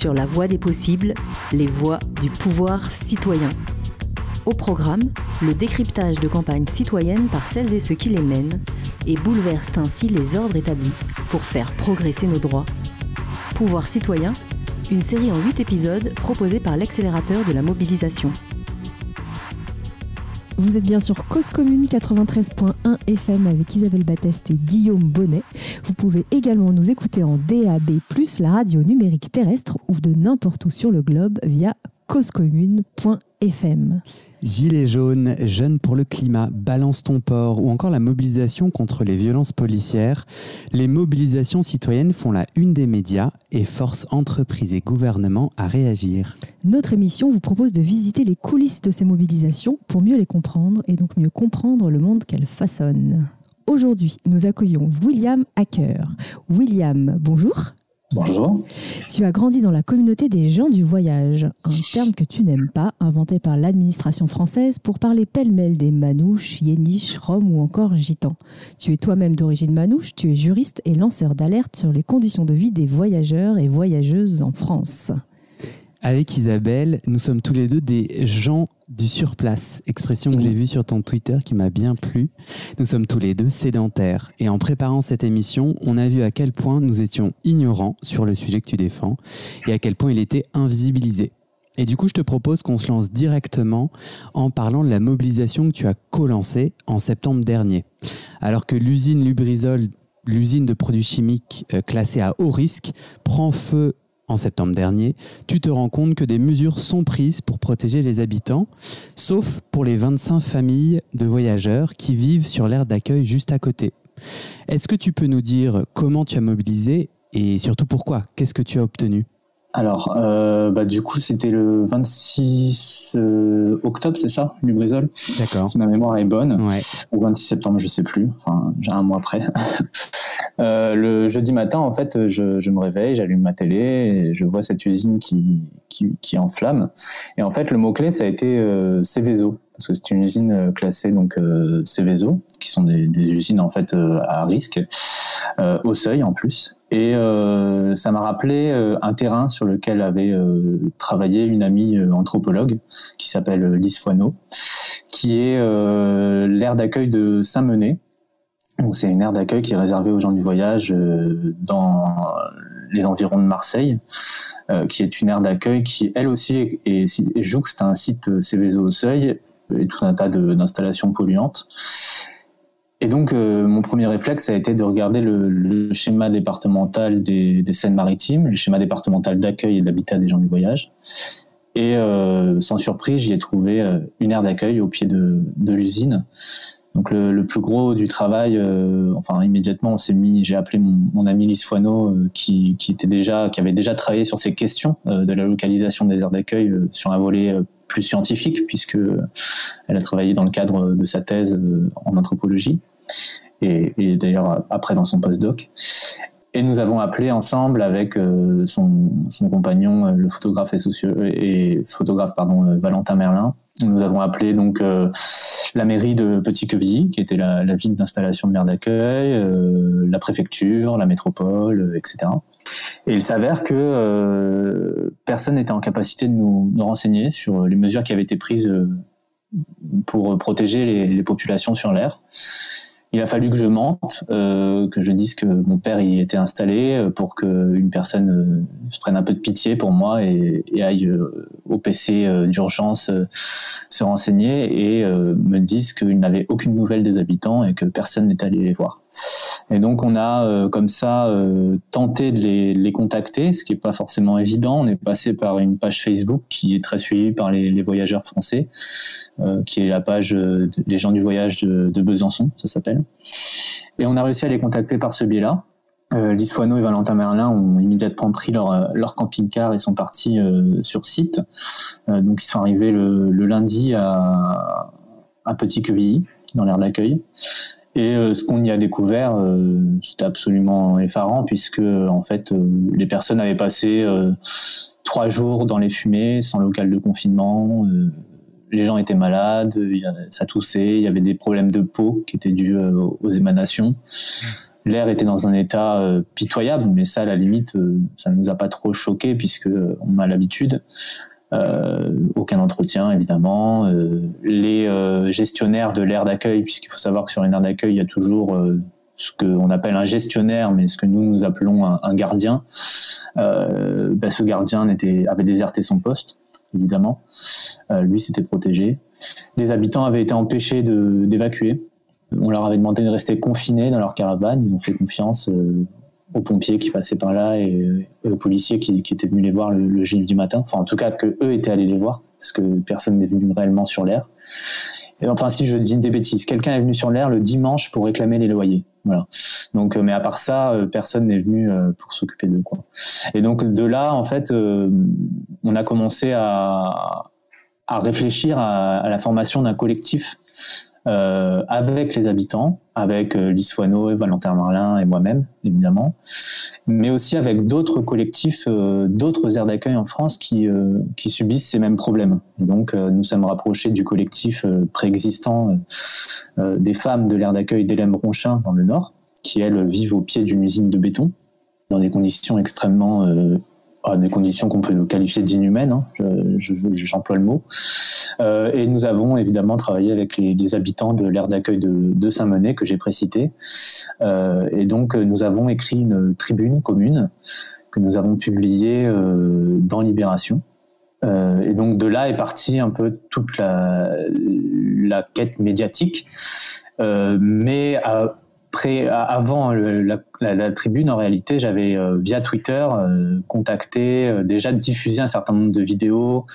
sur la voie des possibles, les voies du pouvoir citoyen. Au programme, le décryptage de campagnes citoyennes par celles et ceux qui les mènent et bouleversent ainsi les ordres établis pour faire progresser nos droits. Pouvoir citoyen, une série en 8 épisodes proposée par l'accélérateur de la mobilisation. Vous êtes bien sur Cause Commune 93.1 FM avec Isabelle Batteste et Guillaume Bonnet. Vous pouvez également nous écouter en DAB+, la radio numérique terrestre ou de n'importe où sur le globe via causecommune.fm. Gilets jaunes, jeunes pour le climat, balance ton port ou encore la mobilisation contre les violences policières, les mobilisations citoyennes font la une des médias et forcent entreprises et gouvernements à réagir. Notre émission vous propose de visiter les coulisses de ces mobilisations pour mieux les comprendre et donc mieux comprendre le monde qu'elles façonnent. Aujourd'hui, nous accueillons William Hacker. William, bonjour. Bonjour. Tu as grandi dans la communauté des gens du voyage, un terme que tu n'aimes pas, inventé par l'administration française pour parler pêle-mêle des manouches, yéniches, roms ou encore gitans. Tu es toi-même d'origine manouche, tu es juriste et lanceur d'alerte sur les conditions de vie des voyageurs et voyageuses en France. Avec Isabelle, nous sommes tous les deux des gens du surplace, expression que j'ai vue sur ton Twitter qui m'a bien plu. Nous sommes tous les deux sédentaires et en préparant cette émission, on a vu à quel point nous étions ignorants sur le sujet que tu défends et à quel point il était invisibilisé. Et du coup, je te propose qu'on se lance directement en parlant de la mobilisation que tu as co-lancée en septembre dernier. Alors que l'usine Lubrizol l'usine de produits chimiques euh, classée à haut risque prend feu en septembre dernier, tu te rends compte que des mesures sont prises pour protéger les habitants, sauf pour les 25 familles de voyageurs qui vivent sur l'aire d'accueil juste à côté. Est-ce que tu peux nous dire comment tu as mobilisé et surtout pourquoi? Qu'est-ce que tu as obtenu? Alors, euh, bah, du coup, c'était le 26 euh, octobre, c'est ça, Lubrizol? D'accord. Si ma mémoire est bonne. Ouais. Ou 26 septembre, je sais plus. Enfin, j'ai un mois après. Euh, le jeudi matin, en fait, je, je me réveille, j'allume ma télé, et je vois cette usine qui, qui, qui enflamme. Et en fait, le mot-clé, ça a été euh, Céveso, parce que c'est une usine euh, classée donc euh, Céveso, qui sont des, usines en fait euh, à risque, au seuil en plus. Et ça m'a rappelé un terrain sur lequel avait travaillé une amie anthropologue qui s'appelle Lise Foineau, qui est l'aire d'accueil de Saint-Menet c'est une aire d'accueil qui est réservée aux gens du voyage euh, dans les environs de Marseille, euh, qui est une aire d'accueil qui elle aussi est, jouxte un site Céveso au seuil et tout un tas d'installations polluantes. Et donc, euh, mon premier réflexe a été de regarder le, schéma départemental des, des Seines-Maritimes, le schéma départemental d'accueil et d'habitat des gens du voyage. Et sans surprise, j'y ai trouvé une aire d'accueil au pied de, de l'usine, donc le, le, plus gros du travail, euh, enfin immédiatement, on s'est mis. J'ai appelé mon, mon, ami Lise Foineau, euh, qui, qui, était déjà, qui avait déjà travaillé sur ces questions euh, de la localisation des aires d'accueil euh, sur un volet plus scientifique, puisque elle a travaillé dans le cadre de sa thèse en anthropologie et, d'ailleurs après dans son postdoc. Et nous avons appelé ensemble avec son, son, compagnon, le photographe et, et photographe pardon, Valentin Merlin. Nous avons appelé donc la mairie de Petit-Quevilly, qui était la, ville d'installation de l'aire d'accueil, euh, la préfecture, la métropole, euh, etc. Et il s'avère que euh, personne n'était en capacité de nous, renseigner sur les mesures qui avaient été prises euh, pour protéger les, populations sur l'air il a fallu que je mente, euh, que je dise que mon père y était installé euh, pour qu'une personne euh, prenne un peu de pitié pour moi et, aille euh, au PC euh, d'urgence se renseigner et me dise qu'il n'avait aucune nouvelle des habitants et que personne n'était allé les voir. Et donc on a euh, comme ça euh, tenté de les, les, contacter, ce qui n'est pas forcément évident. On est passé par une page Facebook qui est très suivie par les, voyageurs français, euh, qui est la page des gens du voyage de, de Besançon, ça s'appelle. Et on a réussi à les contacter par ce biais-là. Euh, Lise Foineau et Valentin Merlin ont immédiatement pris leur, leur camping-car et sont partis sur site. Donc ils sont arrivés le, le lundi à, à Petit-Quevilly, dans l'aire d'accueil. Et euh, ce qu'on y a découvert, euh, c'était absolument effarant puisque en fait euh, les personnes avaient passé trois jours dans les fumées, sans local de confinement. les gens étaient malades, ça toussait, il y avait des problèmes de peau qui étaient dus aux émanations. l'air était dans un état pitoyable, mais ça, à la limite, ça ne nous a pas trop choqué puisque on a l'habitude. Aucun entretien évidemment. les gestionnaires de l'aire d'accueil, puisqu'il faut savoir que sur une aire d'accueil, il y a toujours ce qu'on appelle un gestionnaire, mais ce que nous nous appelons un, gardien. Ben, ce gardien avait déserté son poste évidemment. Euh, lui s'était protégé. Les habitants avaient été empêchés d'évacuer. On leur avait demandé de rester confinés dans leur caravane. Ils ont fait confiance euh, aux pompiers qui passaient par là et, aux policiers qui, étaient venus les voir le, du matin. Enfin, en tout cas, que eux étaient allés les voir parce que personne n'est venu réellement sur l'air enfin, si je dis des bêtises, quelqu'un est venu sur l'air le dimanche pour réclamer les loyers. Voilà. Donc, euh, mais à part ça, euh, personne n'est venu euh, pour s'occuper de quoi. Et donc de là, en fait, on a commencé à, réfléchir à la formation d'un collectif euh, avec les habitants, avec euh, Valentin Marlin et moi-même, évidemment, mais aussi avec d'autres collectifs, euh, d'autres aires d'accueil en France qui, euh, qui subissent ces mêmes problèmes. Et donc, nous sommes rapprochés du collectif préexistant des femmes de l'aire d'accueil d'Hélène Ronchin dans le Nord, qui, elles, vivent au pied d'une usine de béton, dans des conditions extrêmement à des conditions qu'on peut qualifier d'inhumaines, hein, j'emploie le mot. Euh, et nous avons évidemment travaillé avec les, habitants de l'aire d'accueil de, Saint-Menet que j'ai précité. Euh, et donc nous avons écrit une tribune commune que nous avons publiée euh, dans Libération. Et donc de là est partie un peu toute la, la quête médiatique, mais à, avant la, tribune, en réalité, j'avais euh, via Twitter euh, contacté, euh, déjà diffusé un certain nombre de vidéos,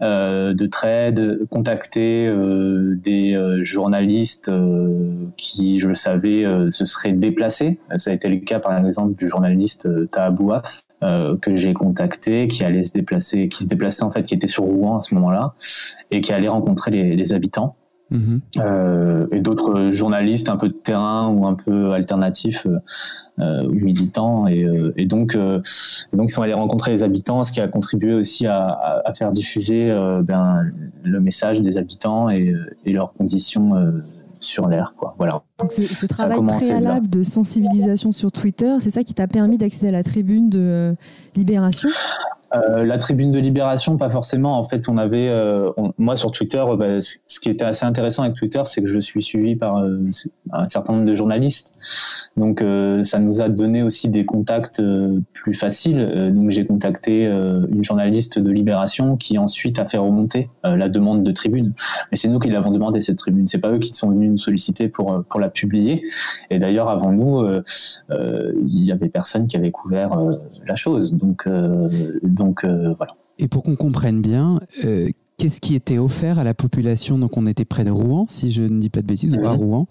de trades, contacté des journalistes qui, je le savais, se seraient déplacés. Ça a été le cas, par exemple, du journaliste Tahabouaf. que j'ai contacté, qui allait se déplacer, qui se déplaçait en fait, qui était sur Rouen à ce moment-là, et qui allait rencontrer les habitants. Mhm. Euh, et d'autres journalistes un peu de terrain ou un peu alternatifs euh, ou militants. Et, euh, et donc euh, donc ils sont allés rencontrer les habitants ce qui a contribué aussi à, à, faire diffuser ben, le message des habitants et, et leurs conditions sur l'air quoi. Voilà. Donc ce, ce travail préalable de sensibilisation sur Twitter c'est ça qui t'a permis d'accéder à la tribune de Libération? Euh, la tribune de Libération, pas forcément. En fait, on avait, euh, moi sur Twitter, euh, bah, ce qui était assez intéressant avec Twitter, c'est que je suis suivi par un certain nombre de journalistes. Donc, ça nous a donné aussi des contacts plus faciles. donc, j'ai contacté une journaliste de Libération qui ensuite a fait remonter la demande de tribune. Mais c'est nous qui l'avons demandé cette tribune. C'est pas eux qui sont venus nous solliciter pour pour la publier. Et d'ailleurs, avant nous, il y avait personne qui avait couvert la chose. Donc euh. Et pour qu'on comprenne bien, euh, qu'est-ce qui était offert à la population? Donc on était près de Rouen, si je ne dis pas de bêtises, ou à. Rouen.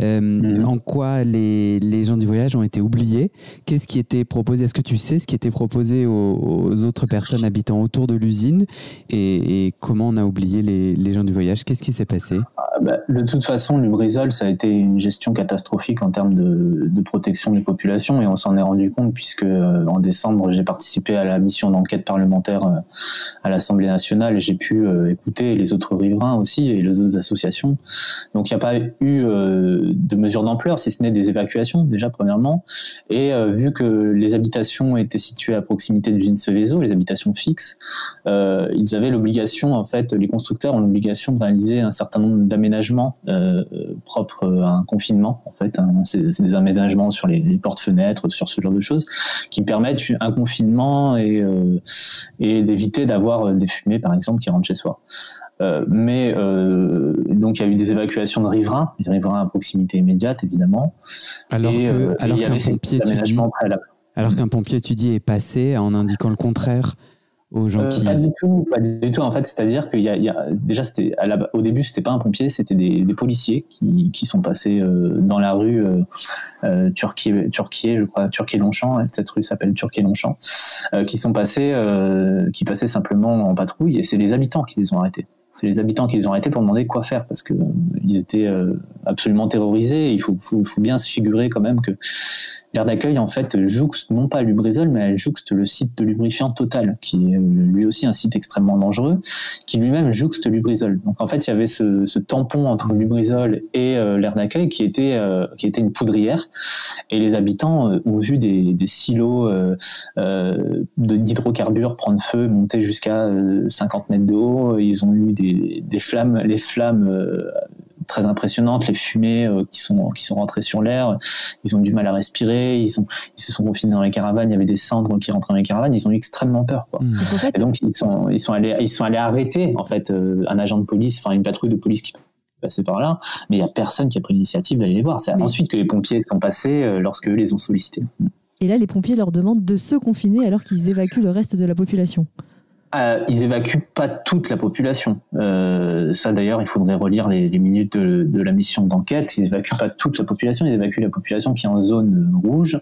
Euh. En quoi les, les, gens du voyage ont été oubliés? Qu'est-ce qui était proposé? Est-ce que tu sais ce qui était proposé aux, autres personnes habitant autour de l'usine? Et, comment on a oublié les, les gens du voyage? Qu'est-ce qui s'est passé? Ah, bah, de toute façon, Lubrizol, ça a été une gestion catastrophique en termes de, de protection des populations et on s'en est rendu compte puisque euh, en décembre, j'ai participé à la mission d'enquête parlementaire euh, à l'Assemblée nationale et j'ai pu euh, écouter les autres riverains aussi et les autres associations. Donc il n'y a pas eu de mesures d'ampleur, si ce n'est des évacuations déjà premièrement. Et vu que les habitations étaient situées à proximité du l'usine Seveso, les habitations fixes, ils avaient l'obligation, en fait, les constructeurs ont l'obligation de réaliser un certain nombre d'aménagements aménagements euh, propres à un confinement. En fait, hein. c'est des aménagements sur les, portes-fenêtres, sur ce genre de choses, qui permettent un confinement et, euh, et d'éviter d'avoir des fumées, par exemple, qui rentrent chez soi. Euh, mais donc il y a eu des évacuations de riverains, des riverains à proximité immédiate évidemment. Alors que alors qu'un pompier, alors qu'un pompier étudié est passé en indiquant le contraire aux gens euh, qui... Pas du tout, pas du tout en fait. C'est-à-dire qu'il y, y, a déjà c'était au début c'était pas un pompier, c'était des, des, policiers qui, qui sont passés euh, dans la rue euh, euh Turquier, je crois, Turquier Longchamp. Hein, cette rue s'appelle Turquier Longchamp, qui sont passés, qui passaient simplement en patrouille et c'est les habitants qui les ont arrêtés. C'est les habitants qui les ont arrêtés pour demander quoi faire parce que ils étaient absolument terrorisés. Il faut, faut, faut bien se figurer quand même que l'aire d'accueil en fait jouxte non pas Lubrizol, mais elle jouxte le site de lubrifiant Total, qui est lui aussi un site extrêmement dangereux, qui lui-même jouxte Lubrizol. Donc en fait, il y avait ce, tampon entre Lubrizol et l'aire d'accueil qui était qui était une poudrière, et les habitants ont vu des, des silos d'hydrocarbures prendre feu, monter jusqu'à 50 mètres de haut. Ils ont eu des, des flammes, les flammes très impressionnantes, les fumées euh, qui sont qui sont rentrées sur l'air. Ils ont du mal à respirer. Ils sont ils se sont confinés dans les caravanes. Il y avait des cendres qui rentraient dans les caravanes. Ils ont eu extrêmement peur. Quoi. Mmh. Et donc ils sont ils sont allés ils sont allés arrêter en fait euh, un agent de police, enfin une patrouille de police qui passait par là, mais il y a personne qui a pris l'initiative d'aller les voir. C'est ensuite que les pompiers sont passés euh, lorsque eux les ont sollicités. Et là, les pompiers leur demandent de se confiner alors qu'ils évacuent le reste de la population. Euh, ils évacuent pas toute la population. Euh, ça d'ailleurs, il faudrait relire les, minutes de, la mission d'enquête. Ils évacuent pas toute la population, ils évacuent la population qui est en zone rouge,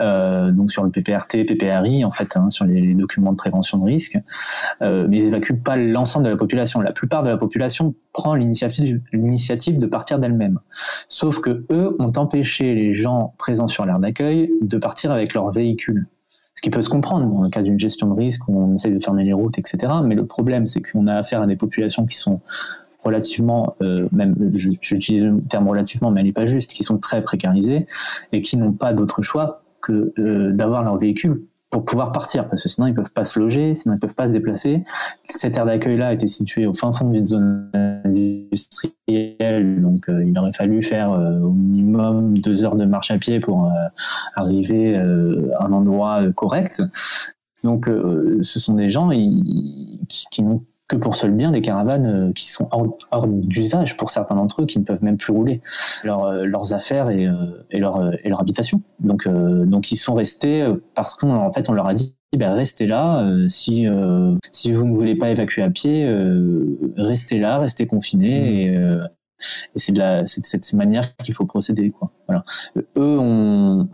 euh, donc sur le PPRT, PPRI en fait, hein, sur les, documents de prévention de risque. mais ils évacuent pas l'ensemble de la population. La plupart de la population prend l'initiative de partir d'elle-même. Sauf que eux ont empêché les gens présents sur l'aire d'accueil de partir avec leur véhicule ce qui peut se comprendre dans le cas d'une gestion de risque où on essaie de fermer les routes, etc. Mais le problème, c'est qu'on a affaire à des populations qui sont relativement, euh, même j'utilise le terme relativement, mais elle n'est pas juste, qui sont très précarisées et qui n'ont pas d'autre choix que euh, d'avoir leur véhicule pour pouvoir partir, parce que sinon ils peuvent pas se loger, sinon ils peuvent pas se déplacer. Cette aire d'accueil-là était située au fin fond d'une zone industrielle, donc euh, il aurait fallu faire euh, au minimum deux heures de marche à pied pour euh, arriver à un endroit correct. Donc ce sont des gens qui, qui n'ont que pour seul bien des caravanes euh, qui sont hors, d'usage pour certains d'entre eux, qui ne peuvent même plus rouler euh, leurs affaires et, euh, et, leur, et leur habitation. Donc, donc ils sont restés parce qu'en fait on leur a dit ben, restez là. si si vous ne voulez pas évacuer à pied, restez là, restez confinés. Mmh. Et, et c'est de, la, c'est de cette manière qu'il faut procéder. Quoi. Voilà. Eux ont,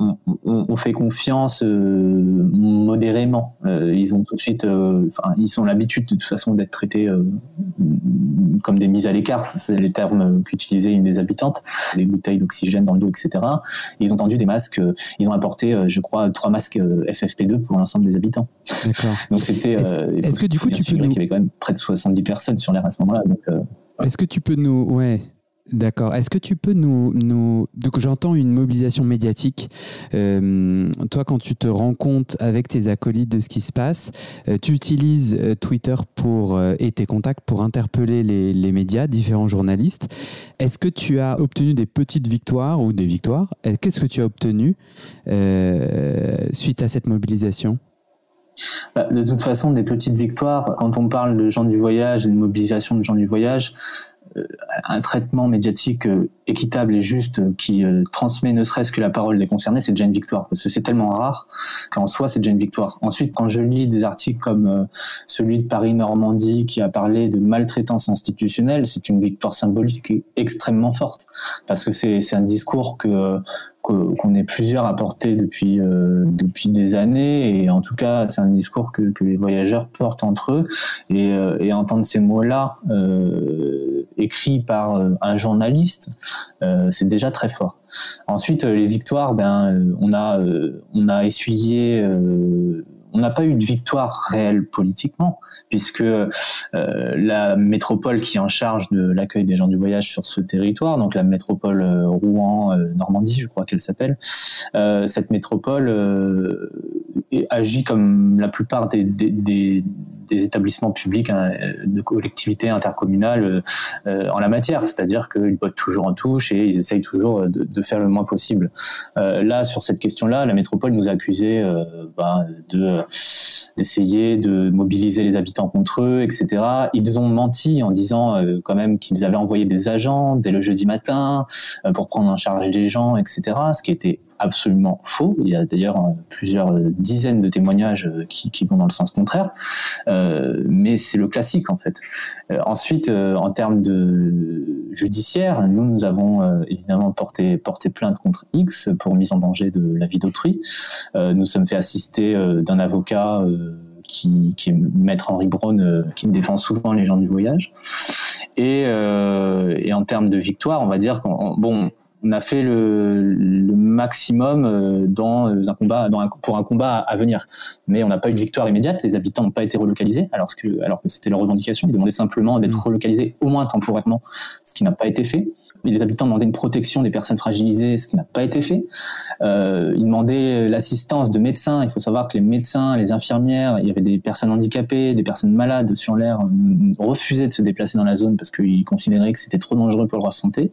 on, fait confiance euh, modérément. Euh, ils ont tout de suite, euh, enfin, ils ont l'habitude de toute façon d'être traités comme des mises à l'écart. C'est les termes qu'utilisaient une des habitantes. Les bouteilles d'oxygène dans le dos, etc. ils ont tendu des masques. Ils ont apporté, je crois, trois masques FFP2 pour l'ensemble des habitants. D'accord. Donc c'était. Est-ce, que du coup tu peux nous... Il y avait quand même près de 70 personnes sur l'air à ce moment-là. Donc, est-ce que tu peux nous, ouais, D'accord. Est-ce que tu peux nous, donc j'entends une mobilisation médiatique. Euh, toi, quand tu te rends compte avec tes acolytes de ce qui se passe, euh, tu utilises euh, Twitter pour et tes contacts pour interpeller les, les médias, différents journalistes. Est-ce que tu as obtenu des petites victoires ou des victoires? Qu'est-ce que tu as obtenu suite à cette mobilisation? Bah, de toute façon, des petites victoires, quand on parle de gens du voyage et de mobilisation de gens du voyage, un traitement médiatique euh, équitable et juste euh, qui transmet ne serait-ce que la parole des concernés, c'est déjà une victoire. Parce que c'est tellement rare qu'en soi, c'est déjà une victoire. Ensuite, quand je lis des articles comme celui de Paris-Normandie qui a parlé de maltraitance institutionnelle, c'est une victoire symbolique extrêmement forte. Parce que c'est un discours que qu'on est plusieurs à porter depuis euh, depuis des années et en tout cas c'est un discours que, les voyageurs portent entre eux et, euh, entendre ces mots-là euh, écrits par euh, un journaliste euh, c'est déjà très fort. Ensuite les victoires ben on a on a essuyé on n'a pas eu de victoire réelle politiquement, puisque euh, la métropole qui est en charge de l'accueil des gens du voyage sur ce territoire, donc la métropole euh, Rouen-Normandie, euh, je crois qu'elle s'appelle, cette métropole agit comme la plupart des, établissements publics hein, de collectivités intercommunales en la matière, c'est-à-dire qu'ils bottent toujours en touche et ils essayent toujours de, de faire le moins possible. là, sur cette question-là, la métropole nous a accusés bah, de d'essayer de mobiliser les habitants contre eux, etc. Ils ont menti en disant euh, quand même qu'ils avaient envoyé des agents dès le jeudi matin euh, pour prendre en charge les gens, etc. Ce qui était absolument faux. Il y a d'ailleurs euh, plusieurs dizaines de témoignages qui, qui, vont dans le sens contraire, euh, mais c'est le classique en fait. Euh, ensuite, en termes de judiciaire, nous nous avons évidemment porté porté plainte contre X pour mise en danger de la vie d'autrui. nous sommes fait assister d'un avocat. Qui, qui, est maître Henri Braun, qui défend souvent les gens du voyage. Et, et en termes de victoire, on va dire qu'on bon, on a fait le, maximum euh, dans un combat, pour un combat à, venir. Mais on n'a pas eu de victoire immédiate. Les habitants n'ont pas été relocalisés, alors que, alors que c'était leur revendication. Ils demandaient simplement d'être mmh. relocalisés au moins temporairement, ce qui n'a pas été fait les habitants demandaient une protection des personnes fragilisées, ce qui n'a pas été fait. Euh, ils demandaient l'assistance de médecins. Il faut savoir que les médecins, les infirmières, il y avait des personnes handicapées, des personnes malades sur l'air, euh, refusaient de se déplacer dans la zone parce qu'ils considéraient que c'était trop dangereux pour leur santé.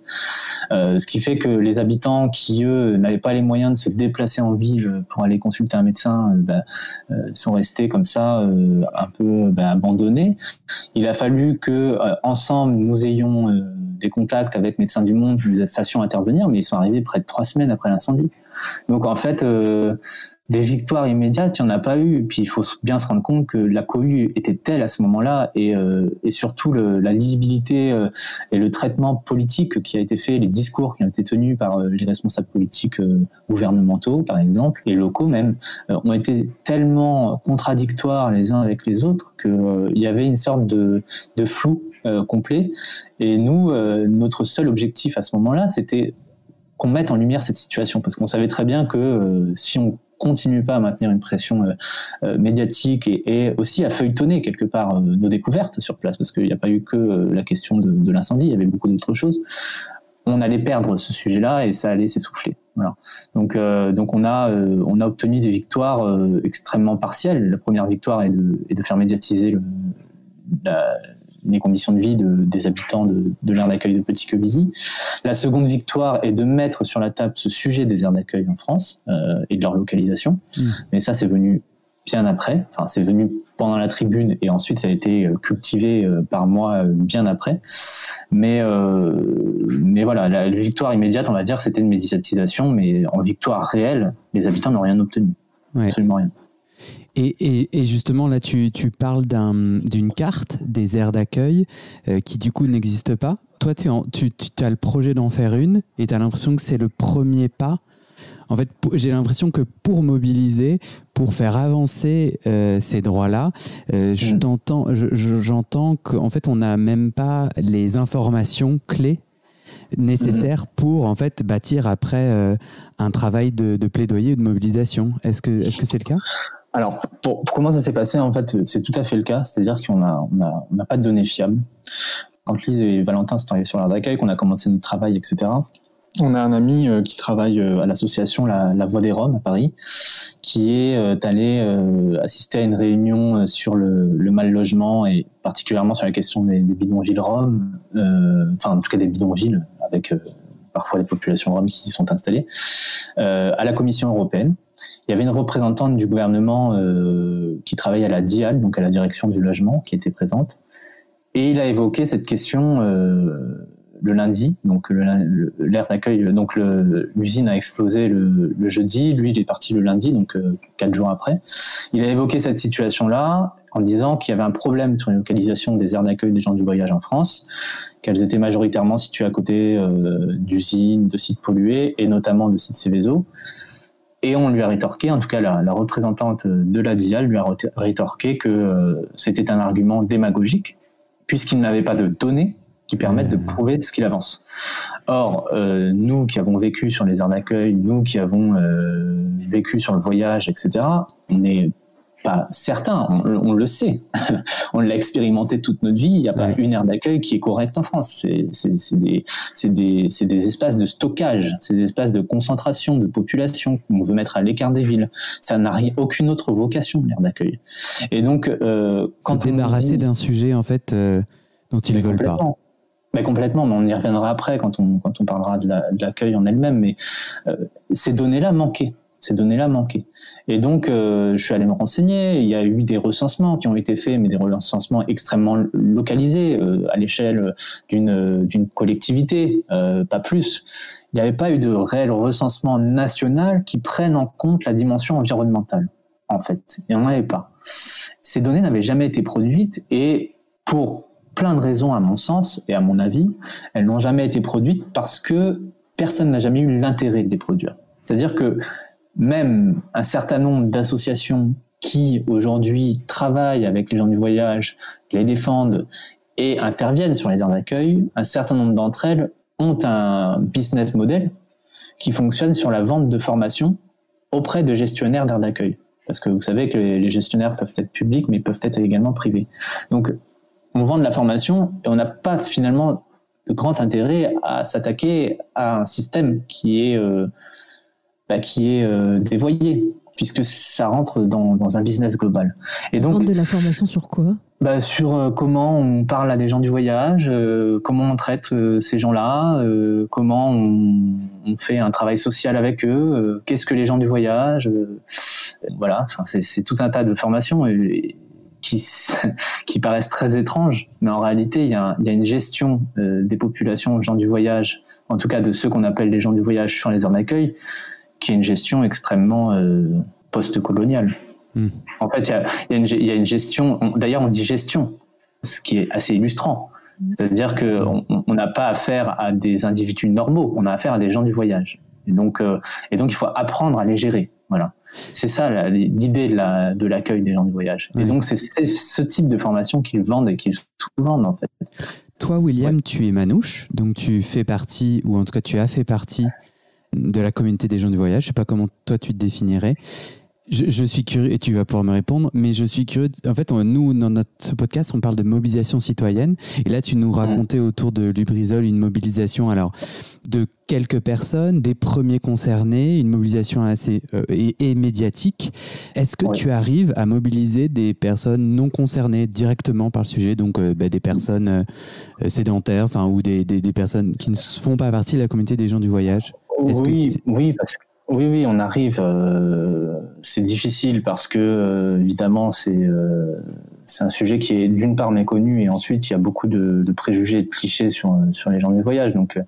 Euh, ce qui fait que les habitants qui, eux, n'avaient pas les moyens de se déplacer en ville pour aller consulter un médecin, euh, bah, euh, sont restés comme ça, un peu bah, abandonnés. Il a fallu que, ensemble, nous ayons des contacts avec Médecins du Monde, nous fassions intervenir, mais ils sont arrivés près de trois semaines après l'incendie. Donc en fait, euh, des victoires immédiates, il n'y en a pas eu. Puis il faut bien se rendre compte que la cohue était telle à ce moment-là, et, euh, surtout la lisibilité euh, et le traitement politique qui a été fait, les discours qui ont été tenus par euh, les responsables politiques gouvernementaux, par exemple, et locaux même, ont été tellement contradictoires les uns avec les autres qu'il y avait une sorte de flou complet. Et nous, notre seul objectif à ce moment-là, c'était qu'on mette en lumière cette situation, parce qu'on savait très bien que si on continue pas à maintenir une pression euh, euh, médiatique et, aussi à feuilletonner quelque part euh, nos découvertes sur place, parce qu'il n'y a pas eu que la question de, l'incendie, il y avait beaucoup d'autres choses. On allait perdre ce sujet-là et ça allait s'essouffler. Voilà. Donc, donc on a on a obtenu des victoires extrêmement partielles. La première victoire est de, est de faire médiatiser le, la, les conditions de vie de, des habitants de, de l'aire d'accueil de Petit Quevilly. La seconde victoire est de mettre sur la table ce sujet des aires d'accueil en France euh, et de leur localisation. Mmh. Mais ça, c'est venu bien après. Enfin, c'est venu pendant la tribune et ensuite ça a été euh, cultivé euh, par moi bien après. Mais mais voilà, la, victoire immédiate, on va dire, c'était une médiatisation, mais en victoire réelle, les habitants n'ont rien obtenu, absolument rien. Et, et, justement, là, tu, tu parles d'une carte des aires d'accueil euh, qui, du coup, n'existe pas. Toi, tu, tu as le projet d'en faire une et tu as l'impression que c'est le premier pas. En fait, j'ai l'impression que pour mobiliser, pour faire avancer euh, ces droits-là, euh, mm. j'entends qu'en fait, on n'a même pas les informations clés nécessaires mm. pour en fait bâtir après un travail de, de plaidoyer ou de mobilisation. Est-ce que est-ce que c'est le cas? Alors, pour, comment ça s'est passé, en fait, c'est tout à fait le cas. C'est-à-dire qu'on n'a pas de données fiables. Quand Lise et Valentin sont arrivés sur l'air d'accueil, qu'on a commencé notre travail, etc., on a un ami euh, qui travaille euh, à l'association la, Voix des Roms à Paris, qui est euh, allé assister à une réunion sur le, mal logement et particulièrement sur la question des, des bidonvilles roms, enfin en tout cas des bidonvilles avec parfois des populations roms qui s'y sont installées, à la Commission européenne il y avait une représentante du gouvernement euh, qui travaille à la DIAL, donc à la direction du logement, qui était présente. Et il a évoqué cette question euh, le lundi, donc l'air d'accueil, donc l'usine a explosé le, jeudi, lui il est parti le lundi, donc euh, quatre jours après. Il a évoqué cette situation-là en disant qu'il y avait un problème sur la localisation des aires d'accueil des gens du voyage en France, qu'elles étaient majoritairement situées à côté d'usines, de sites pollués et notamment de sites Céveso. Et on lui a rétorqué, en tout cas la, représentante de la DIAL lui a rétorqué que euh, c'était un argument démagogique, puisqu'il n'avait pas de données qui permettent de mmh. prouver ce qu'il avance. Or, euh, nous qui avons vécu sur les aires d'accueil, nous qui avons euh, vécu sur le voyage, etc., on est pas certain, on, le sait. on l'a expérimenté toute notre vie. Il n'y a pas une aire d'accueil qui est correcte en France. C'est des, des, des, espaces de stockage, c'est des espaces de concentration de population qu'on veut mettre à l'écart des villes. Ça n'a aucune autre vocation, l'aire d'accueil. Et donc, euh, quand Se débarrasser d'un sujet en fait euh, dont ils ne veulent pas. Mais complètement, mais on y reviendra après quand on, quand on parlera de l'accueil en elle-même. Mais euh, ces données-là manquaient ces données-là manquaient. Et donc, euh, je suis allé me renseigner. Il y a eu des recensements qui ont été faits, mais des recensements extrêmement localisés euh, à l'échelle d'une d'une collectivité, euh, pas plus. Il n'y avait pas eu de réel recensement national qui prenne en compte la dimension environnementale, en fait. Il n'y en avait pas. Ces données n'avaient jamais été produites et pour plein de raisons, à mon sens et à mon avis, elles n'ont jamais été produites parce que personne n'a jamais eu l'intérêt de les produire. C'est-à-dire que même un certain nombre d'associations qui aujourd'hui travaillent avec les gens du voyage, les défendent et interviennent sur les aires d'accueil, un certain nombre d'entre elles ont un business model qui fonctionne sur la vente de formation auprès de gestionnaires d'aires d'accueil. Parce que vous savez que les gestionnaires peuvent être publics, mais peuvent être également privés. Donc, on vend de la formation et on n'a pas finalement de grand intérêt à s'attaquer à un système qui est, euh, bah, qui est euh, dévoyé, puisque ça rentre dans, dans un business global. Et donc, de la formation sur quoi? Bah, Sur euh, comment on parle à des gens du voyage, comment on traite ces gens-là, comment on, on, fait un travail social avec eux, qu'est-ce que les gens du voyage. voilà, c'est tout un tas de formations. Et, qui, qui paraissent très étranges, mais en réalité, il y a, il y a une gestion euh, des populations gens du voyage, en tout cas de ceux qu'on appelle les gens du voyage sur les aires d'accueil, qui est une gestion extrêmement euh, post-coloniale. Hmm. En fait, il y, a, il, y a une, il y, a, une, gestion, d'ailleurs on dit gestion, ce qui est assez illustrant. C'est-à-dire qu'on n'a pas affaire à des individus normaux, on a affaire à des gens du voyage. Et donc, euh, et donc il faut apprendre à les gérer. Voilà. C'est ça l'idée de l'accueil des gens du voyage. Et donc c'est ce type de formation qu'ils vendent et qu'ils sous-vendent en fait. Toi, William, tu es manouche, donc tu fais partie, ou en tout cas tu as fait partie de la communauté des gens du voyage. Je sais pas comment toi tu te définirais. Je, suis curieux, et tu vas pouvoir me répondre, mais je suis curieux. En fait, nous, dans notre podcast, on parle de mobilisation citoyenne. Et là, tu nous racontais autour de Lubrizol une mobilisation, alors, de quelques personnes, des premiers concernés, une mobilisation assez euh, et, médiatique. Est-ce que tu arrives à mobiliser des personnes non concernées directement par le sujet, donc euh, bah, des personnes euh, sédentaires, enfin, ou des, des, des, personnes qui ne font pas partie de la communauté des gens du voyage? Oui, oui, parce que oui, oui, on arrive. Euh, c'est difficile parce que, euh, évidemment, c'est euh, c'est un sujet qui est d'une part méconnu et ensuite il y a beaucoup de, préjugés et de clichés sur, sur les gens du voyage. Donc,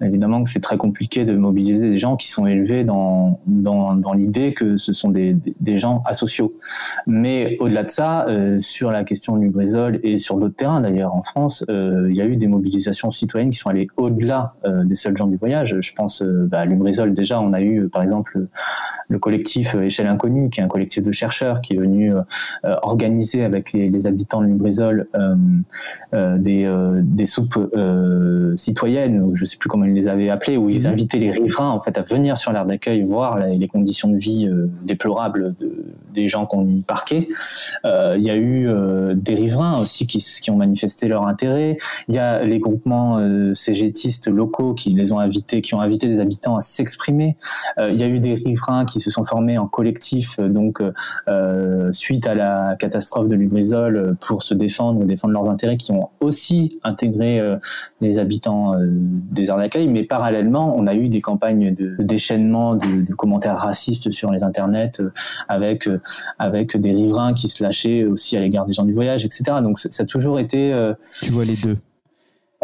évidemment que c'est très compliqué de mobiliser des gens qui sont élevés dans, dans, dans l'idée que ce sont des, des gens asociaux. Mais au-delà de ça, sur la question du Brésil et sur d'autres terrains d'ailleurs en France, il y a eu des mobilisations citoyennes qui sont allées au-delà des seuls gens du voyage. Je pense bah, à Lubrizol déjà, on a eu par exemple le collectif Échelle Inconnue, qui est un collectif de chercheurs qui est venu euh, euh, organiser avec les, habitants de Lubrizol euh, des, des soupes citoyennes, je ne sais plus comment ils les avaient appelées, où ils mhm. invitaient les riverains en fait à venir sur l'aire d'accueil voir les, conditions de vie déplorables des gens qu'on y parquait. Il y a eu des riverains aussi qui, qui, ont manifesté leur intérêt. Il y a les groupements cégétistes locaux qui les ont invités, qui ont invité des habitants à s'exprimer. Il y a eu des riverains qui se sont formés en collectif, euh, donc euh, suite à la catastrophe de Lubrizol, euh, pour se défendre, défendre leurs intérêts, qui ont aussi intégré les habitants des aires d'accueil. Mais parallèlement, on a eu des campagnes de déchaînement de, commentaires racistes sur les internets, avec avec des riverains qui se lâchaient aussi à l'égard des gens du voyage, etc. Donc ça a toujours été. Tu vois les deux.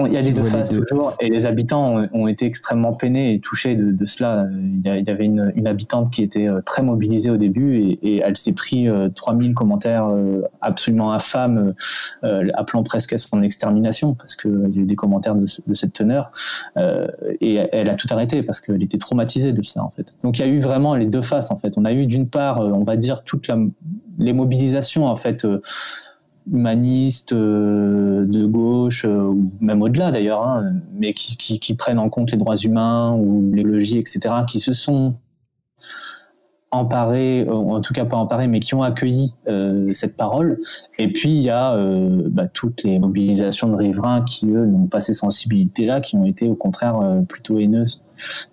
Il y a les deux phases toujours, et les habitants ont, été extrêmement peinés et touchés de, cela. Il y, avait une, habitante qui était euh, très mobilisée au début et, elle s'est pris 3000 euh, commentaires euh, absolument infâmes, appelant presque à son extermination, parce qu'il y a eu des commentaires de, cette teneur. et elle a tout arrêté parce qu'elle était traumatisée de ça, en fait. Donc il y a eu vraiment les deux faces, en fait. On a eu d'une part, on va dire, toutes les mobilisations, en fait humanistes euh, de gauche euh, ou même au-delà d'ailleurs, hein, mais qui, prennent en compte les droits humains ou l'écologie, etc., qui se sont emparés, euh, en tout cas pas emparés, mais qui ont accueilli cette parole. Et puis il y a bah, toutes les mobilisations de riverains qui eux n'ont pas ces sensibilités-là, qui ont été au contraire plutôt haineuses.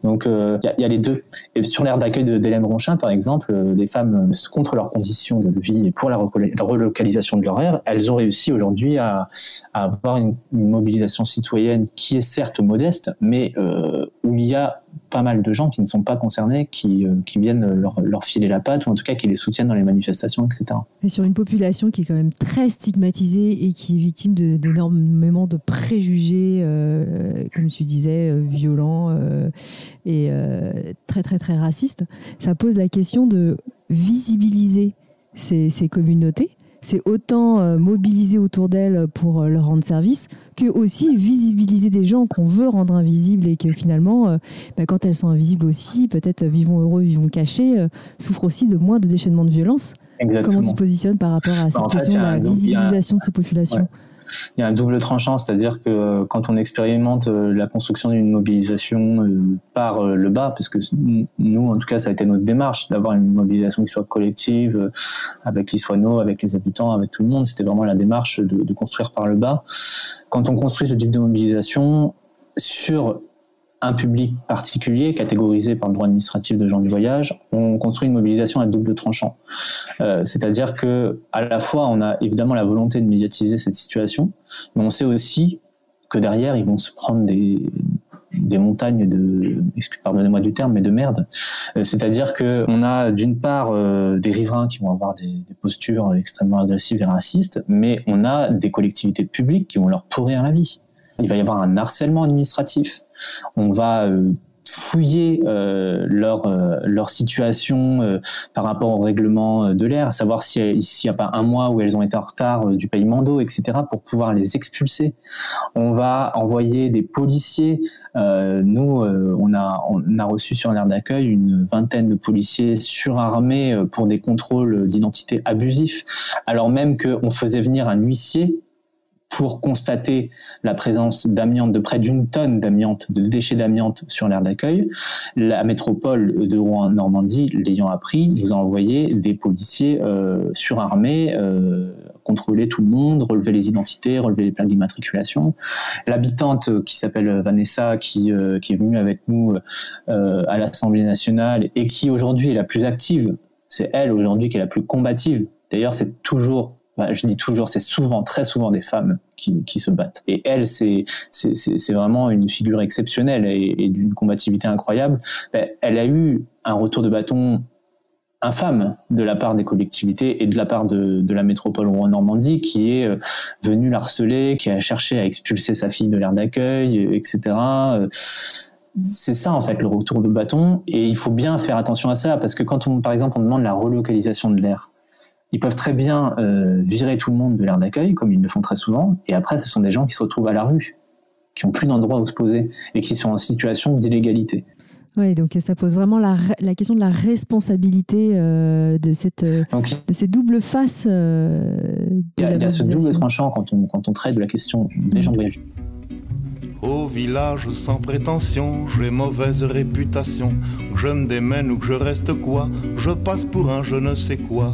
Donc il euh, y, a les deux. Et sur l'aire d'accueil d'Hélène Ronchin, par exemple, euh, les femmes, euh, contre leurs conditions de vie et pour la, relocalisation de leur aire, elles ont réussi aujourd'hui à, avoir une, mobilisation citoyenne qui est certes modeste, mais où il y a pas mal de gens qui ne sont pas concernés, qui, euh, viennent leur, filer la patte, ou en tout cas qui les soutiennent dans les manifestations, etc. Mais sur une population qui est quand même très stigmatisée et qui est victime d'énormément de, préjugés, euh, comme tu disais, euh, violents et très très très racistes, ça pose la question de visibiliser ces communautés c'est autant euh, mobiliser autour d'elles pour euh, leur rendre service que aussi visibiliser des gens qu'on veut rendre invisibles et que finalement, euh, bah, quand elles sont invisibles aussi, peut-être vivons heureux, vivons cachés, souffrent aussi de moins de déchaînement de violence. Comment tu te positionnes par rapport à cette bah, question de la visibilisation de ces populations? Il y a un double tranchant, c'est-à-dire que quand on expérimente la construction d'une mobilisation par le bas, parce que nous, en tout cas, ça a été notre démarche d'avoir une mobilisation qui soit collective, avec l'ISWANO, avec les habitants, avec tout le monde. C'était vraiment la démarche de construire par le bas. Quand on construit ce type de mobilisation sur un public particulier catégorisé par le droit administratif de gens du voyage, on construit une mobilisation à double tranchant. Euh, c'est-à-dire que à la fois on a évidemment la volonté de médiatiser cette situation, mais on sait aussi que derrière ils vont se prendre des, montagnes de, pardonnez-moi du terme, mais de merde. Euh, c'est-à-dire que on a d'une part euh, des riverains qui vont avoir des, des, postures extrêmement agressives et racistes, mais on a des collectivités publiques qui vont leur pourrir la vie. Il va y avoir un harcèlement administratif. On va euh, fouiller euh, leur euh, leur situation par rapport au règlement de l'air, savoir s'il n'y a pas un mois où elles ont été en retard du paiement d'eau, etc., pour pouvoir les expulser. On va envoyer des policiers. nous, on a on a reçu sur l'aire d'accueil une vingtaine de policiers surarmés pour des contrôles d'identité abusifs, alors même qu'on faisait venir un huissier pour constater la présence d'amiante, de près d'une tonne d'amiante, de déchets d'amiante sur l'aire d'accueil. La métropole de Rouen-Normandie, l'ayant appris, vous a envoyé des policiers euh, surarmés, euh, contrôler tout le monde, relever les identités, relever les plaques d'immatriculation. L'habitante qui s'appelle Vanessa, qui, euh, qui est venue avec nous euh, à l'Assemblée nationale et qui aujourd'hui est la plus active, c'est elle aujourd'hui qui est la plus combative. D'ailleurs, c'est toujours bah, je dis toujours, c'est souvent, très souvent des femmes qui, se battent. Et elle, c'est vraiment une figure exceptionnelle et, d'une combativité incroyable. Bah, elle a eu un retour de bâton infâme de la part des collectivités et de la part de, la métropole Rouen-Normandie qui est euh, venue l'harceler, qui a cherché à expulser sa fille de l'aire d'accueil, etc. C'est ça en fait le retour de bâton et il faut bien faire attention à ça parce que quand on par exemple on demande la relocalisation de l'air ils peuvent très bien euh, virer tout le monde de l'aire d'accueil, comme ils le font très souvent, et après, ce sont des gens qui se retrouvent à la rue, qui n'ont plus d'endroit où se poser, et qui sont en situation d'illégalité. Oui, donc ça pose vraiment la, la question de la responsabilité euh, de, cette, euh, de ces doubles faces. il y a, y a ce double tranchant quand on, quand on traite de la question des gens de voyage. Au village sans prétention, j'ai mauvaise réputation. Je me démène ou que je reste quoi, je passe pour un je ne sais quoi.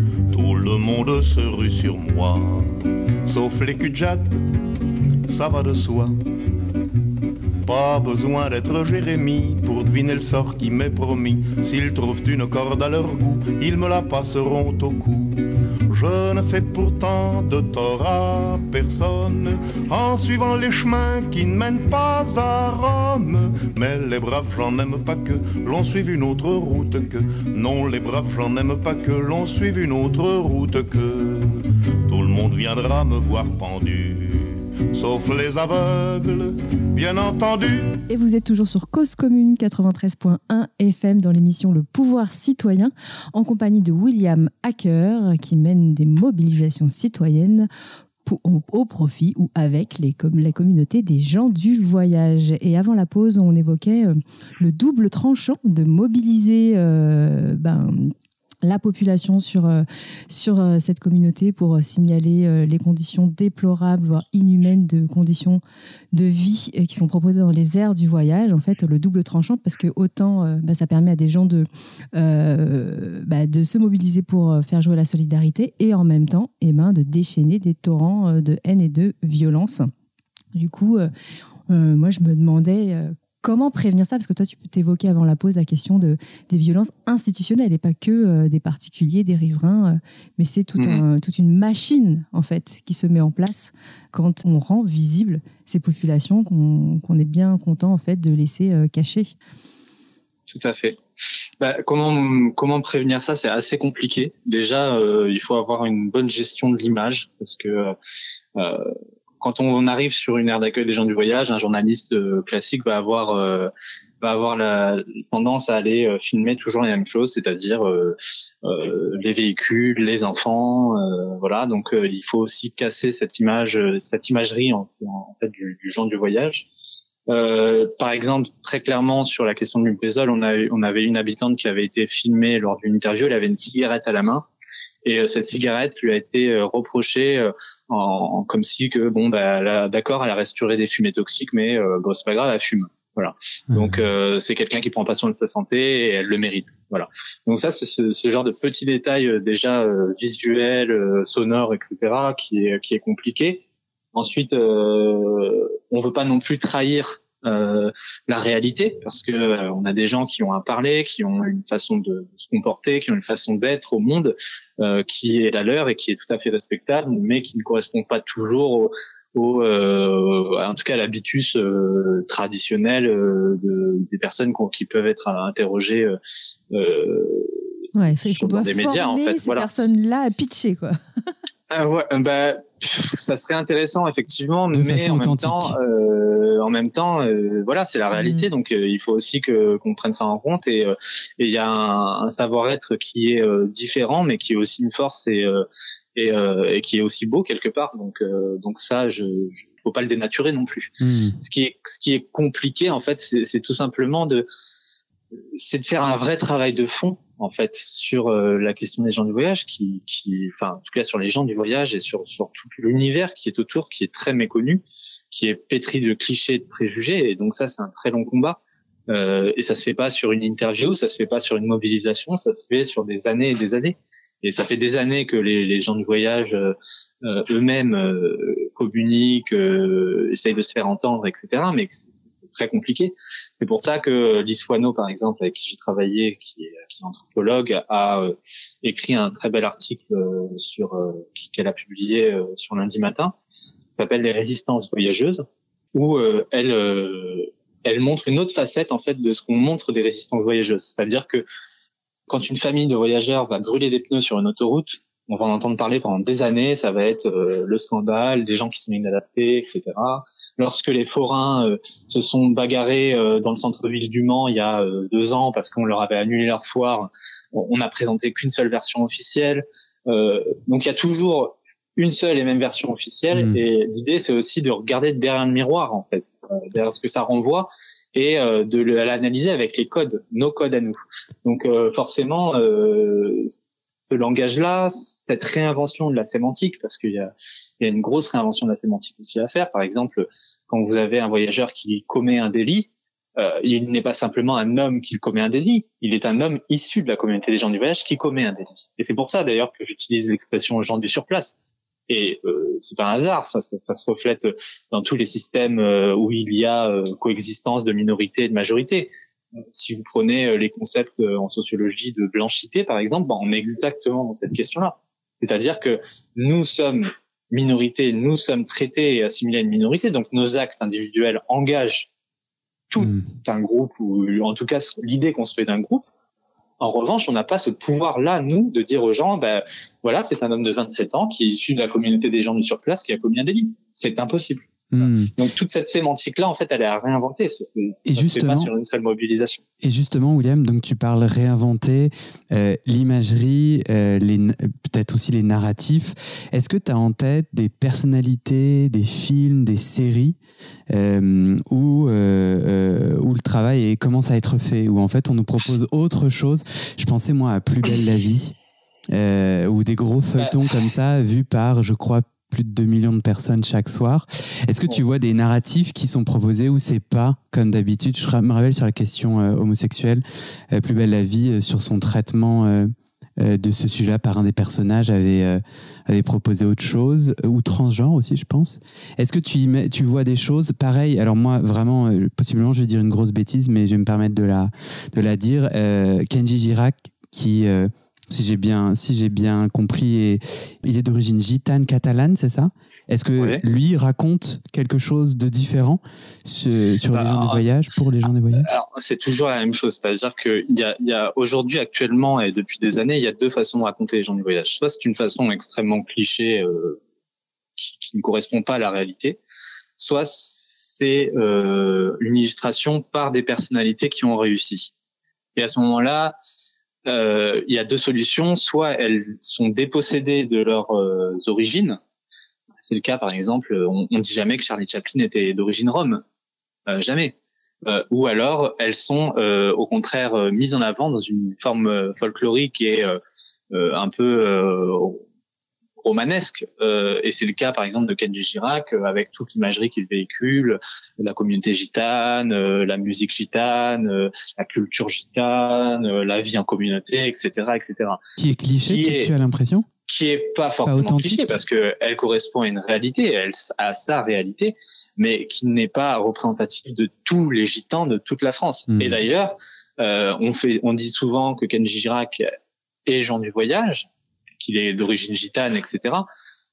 Le monde se rue sur moi sauf les cul ça va de soi. Pas besoin d'être Jérémie pour deviner le sort qui m'est promis. S'ils trouvent une corde à leur goût, ils me la passeront au cou. Je ne fais pourtant de tort à personne en suivant les chemins qui ne mènent pas à Rome. Mais les braves, j'en aime pas que l'on suive une autre route que. Non, les braves, j'en aime pas que l'on suive une autre route que monde viendra me voir pendu, sauf les aveugles, bien entendu. Et vous êtes toujours sur Cause Commune 93.1 FM dans l'émission Le Pouvoir Citoyen, en compagnie de William Hacker, qui mène des mobilisations citoyennes au profit ou avec les, la communauté des gens du voyage. Et avant la pause, on évoquait le double tranchant de mobiliser ben, la population sur, euh, sur euh, cette communauté pour euh, signaler les conditions déplorables, voire inhumaines de conditions de vie qui sont proposées dans les aires du voyage. En fait, le double tranchant, parce que autant bah, ça permet à des gens de, bah, de se mobiliser pour faire jouer la solidarité et en même temps eh ben, de déchaîner des torrents de haine et de violence. Du coup, moi, je me demandais Comment prévenir ça? Parce que toi, tu peux t'évoquer avant la pause la question de, des violences institutionnelles et pas que euh, des particuliers, des riverains, euh, mais c'est tout mhm. toute une machine en fait qui se met en place quand on rend visible ces populations qu'on est bien content en fait de laisser euh, cacher. Tout à fait. Bah, comment comment prévenir ça? C'est assez compliqué. Déjà, il faut avoir une bonne gestion de l'image parce que quand on arrive sur une aire d'accueil des gens du voyage, un journaliste euh, classique va avoir euh, va avoir la tendance à aller euh, filmer toujours les mêmes choses, c'est-à-dire les véhicules, les enfants, voilà. Donc il faut aussi casser cette image, cette imagerie en, fait du, du gens du voyage. par exemple, très clairement sur la question du Lubrizol, on a on avait une habitante qui avait été filmée lors d'une interview, elle avait une cigarette à la main et euh, cette cigarette lui a été euh, reprochée euh, en, comme si que bon bah d'accord elle a respiré des fumées toxiques mais bon c'est pas grave elle fume voilà. Mmh. Donc euh, c'est quelqu'un qui prend pas soin de sa santé et elle le mérite. Voilà. Donc ça, c'est ce, ce, genre de petits détails déjà euh, visuels, euh, sonores, etc., qui est qui est compliqué. Ensuite, on veut pas non plus trahir euh, la réalité parce que euh, on a des gens qui ont un parler, qui ont une façon de se comporter, qui ont une façon d'être au monde euh, qui est la leur et qui est tout à fait respectable, mais qui ne correspond pas toujours au, en tout cas à l'habitus traditionnel de, des personnes qui peuvent être interrogées ouais, dans des médias en fait. Ces voilà. personnes-là à pitcher quoi. ah ouais, bah ça serait intéressant effectivement, mais en même temps, euh, en même temps, euh, voilà, c'est la mm. réalité. Donc euh, il faut aussi que qu'on prenne ça en compte et il y a un, savoir-être qui est différent, mais qui est aussi une force et et, et, qui est aussi beau quelque part. Donc donc ça, je, je faut pas le dénaturer non plus. Mm. Ce qui est ce qui est compliqué en fait, c'est tout simplement de c'est de faire un vrai travail de fond en fait sur euh, la question des gens du voyage qui qui enfin en tout cas sur les gens du voyage et sur sur tout l'univers qui est autour qui est très méconnu qui est pétri de clichés de préjugés et donc ça c'est un très long combat euh, et ça se fait pas sur une interview ça se fait pas sur une mobilisation ça se fait sur des années et des années et ça fait des années que les, gens du voyage euh, euh eux-mêmes euh, communiquent, euh, essayent de se faire entendre, etc. Mais c'est très compliqué. C'est pour ça que Lise Foineau, par exemple, avec qui j'ai travaillé, qui est, qui est anthropologue, a euh, écrit un très bel article sur qu'elle a publié sur lundi matin, qui s'appelle Les résistances voyageuses, où elle elle montre une autre facette en fait de ce qu'on montre des résistances voyageuses, c'est-à-dire que quand une famille de voyageurs va brûler des pneus sur une autoroute, on va en entendre parler pendant des années, ça va être euh, le scandale, des gens qui sont inadaptés, etc. Lorsque les forains euh, se sont bagarrés euh, dans le centre-ville du Mans il y a deux ans parce qu'on leur avait annulé leur foire, on n'a présenté qu'une seule version officielle. donc il y a toujours une seule et même version officielle mmh. et l'idée c'est aussi de regarder derrière le miroir en fait, derrière ce que ça renvoie et euh, de l'analyser avec les codes, nos codes à nous. Donc euh, forcément, euh, ce langage-là, cette réinvention de la sémantique, parce qu'il y a, il y a une grosse réinvention de la sémantique aussi à faire. Par exemple, quand vous avez un voyageur qui commet un délit, euh, il n'est pas simplement un homme qui commet un délit, il est un homme issu de la communauté des gens du voyage qui commet un délit. Et c'est pour ça d'ailleurs que j'utilise l'expression gens du surplace. Et euh, c'est pas un hasard, ça, ça, ça, se reflète dans tous les systèmes euh, où il y a euh, coexistence de minorité et de majorité. Si vous prenez euh, les concepts en sociologie de blanchité, par exemple, ben, on est exactement dans cette question-là. C'est-à-dire que nous sommes minorité, nous sommes traités et assimilés à une minorité, donc nos actes individuels engagent tout hmm. un groupe, ou en tout cas l'idée qu'on se fait d'un groupe, en revanche, on n'a pas ce pouvoir-là, nous, de dire aux gens, ben, voilà, c'est un homme de 27 ans qui est issu de la communauté des gens du surplace qui a commis un délit. C'est impossible. Hmm. Donc toute cette sémantique-là, en fait, elle est à réinventer. C'est, et justement, pas sur une seule mobilisation. Et justement, William, donc tu parles réinventer euh, l'imagerie, euh, peut-être aussi les narratifs. Est-ce que tu as en tête des personnalités, des films, des séries euh, où, où le travail commence à être fait, où en fait on nous propose autre chose? Je pensais moi à Plus belle la vie. ou des gros feuilletons comme ça, vus par, je crois, plus de 2 millions de personnes chaque soir. Est-ce que tu vois des narratifs qui sont proposés ou c'est pas comme d'habitude? Je me rappelle sur la question euh, homosexuelle, euh, Plus belle la vie, euh, sur son traitement de ce sujet par un des personnages, avait, avait proposé autre chose, ou transgenre aussi, je pense. Est-ce que tu, tu vois des choses? Pareilles Alors moi, vraiment, possiblement, je vais dire une grosse bêtise, mais je vais me permettre de la, de la dire. Kenji Girac, qui si j'ai bien, si j'ai bien compris. Et il est d'origine gitane catalane, c'est ça? Est-ce que lui raconte quelque chose de différent sur, les bah, gens du voyage, pour les gens des voyages? c'est toujours la même chose. C'est-à-dire qu'il y a, y a aujourd'hui, actuellement, et depuis des années, il y a deux façons de raconter les gens du voyage. Soit c'est une façon extrêmement cliché euh, qui, ne correspond pas à la réalité, soit c'est euh, une illustration par des personnalités qui ont réussi. Et à ce moment-là, il y a deux solutions. Soit elles sont dépossédées de leurs euh, origines. C'est le cas, par exemple, on, on dit jamais que Charlie Chaplin était d'origine rome, euh, jamais. Euh, ou alors elles sont euh, au contraire mises en avant dans une forme folklorique et un peu romanesque. Euh, et c'est le cas, par exemple, de Kenji Girac, euh, avec toute l'imagerie qu'il véhicule, la communauté gitane, euh, la musique gitane, la culture gitane, la vie en communauté, etc., etc. Qui est cliché, tu as l'impression? Qui est pas forcément cliché parce que elle correspond à une réalité, elle à sa réalité, mais qui n'est pas représentative de tous les gitans de toute la France. Hmm. Et d'ailleurs, on fait, on dit souvent que Kenji Girac est gens du voyage, qu'il est d'origine gitane, etc.,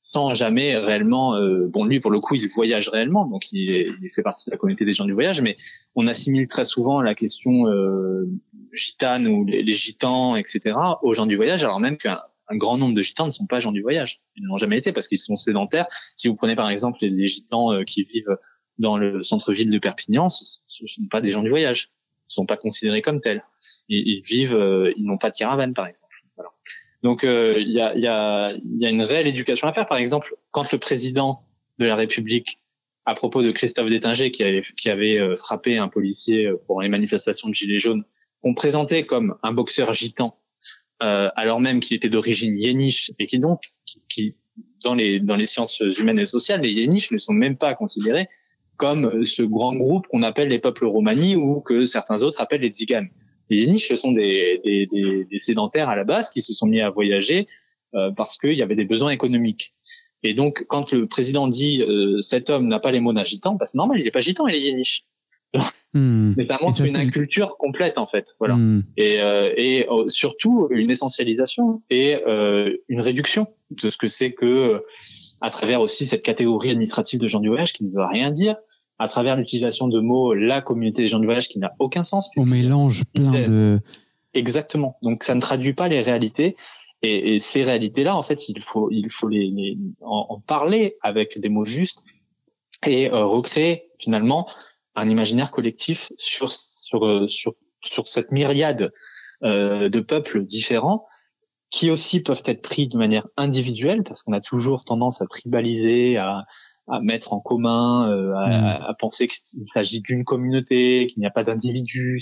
sans jamais réellement, euh, bon lui pour le coup il voyage réellement, donc il, il, fait partie de la communauté des gens du voyage, mais on assimile très souvent la question euh, gitane ou les, gitans, etc., aux gens du voyage, alors même qu'un grand nombre de gitans ne sont pas gens du voyage, ils n'ont jamais été parce qu'ils sont sédentaires. Si vous prenez par exemple les, gitans euh, qui vivent dans le centre-ville de Perpignan, ce ne sont pas des gens du voyage, ils ne sont pas considérés comme tels. Ils, ils vivent, euh, ils n'ont pas de caravane par exemple. Voilà. Donc euh, il y, a, une réelle éducation à faire. Par exemple, quand le président de la République, à propos de Christophe Détinger qui avait, qui euh, frappé un policier euh, pour les manifestations de Gilets jaunes, on présentait comme un boxeur gitan, alors même qu'il était d'origine yéniche et qui donc, qui, dans les dans les sciences humaines et sociales, les yéniches ne sont même pas considérés comme ce grand groupe qu'on appelle les peuples romani ou que certains autres appellent les tziganes. Les Yéniches, ce sont des, des, des, des, sédentaires à la base qui se sont mis à voyager euh, parce qu'il y avait des besoins économiques. Et donc, quand le président dit euh, cet homme n'a pas les mots d'un gitan, bah, c'est normal, il n'est pas gitan, il est yéniche. Hmm. Mais ça montre une inculture complète en fait, voilà. Hmm. Et, euh, et euh, surtout une essentialisation et euh, une réduction de ce que c'est que, à travers aussi cette catégorie administrative de gens du voyage qui ne veut rien dire, à travers l'utilisation de mots la communauté des gens du voyage qui n'a aucun sens. On mélange plein de... Exactement. Donc ça ne traduit pas les réalités. Et, et ces réalités-là, en fait, il faut, il faut les, en, parler avec des mots justes et euh, recréer finalement un imaginaire collectif sur sur euh, sur, sur cette myriade euh, de peuples différents qui aussi peuvent être pris de manière individuelle parce qu'on a toujours tendance à tribaliser, à, à mettre en commun, euh, à, mm. à, penser qu'il s'agit d'une communauté, qu'il n'y a pas d'individus.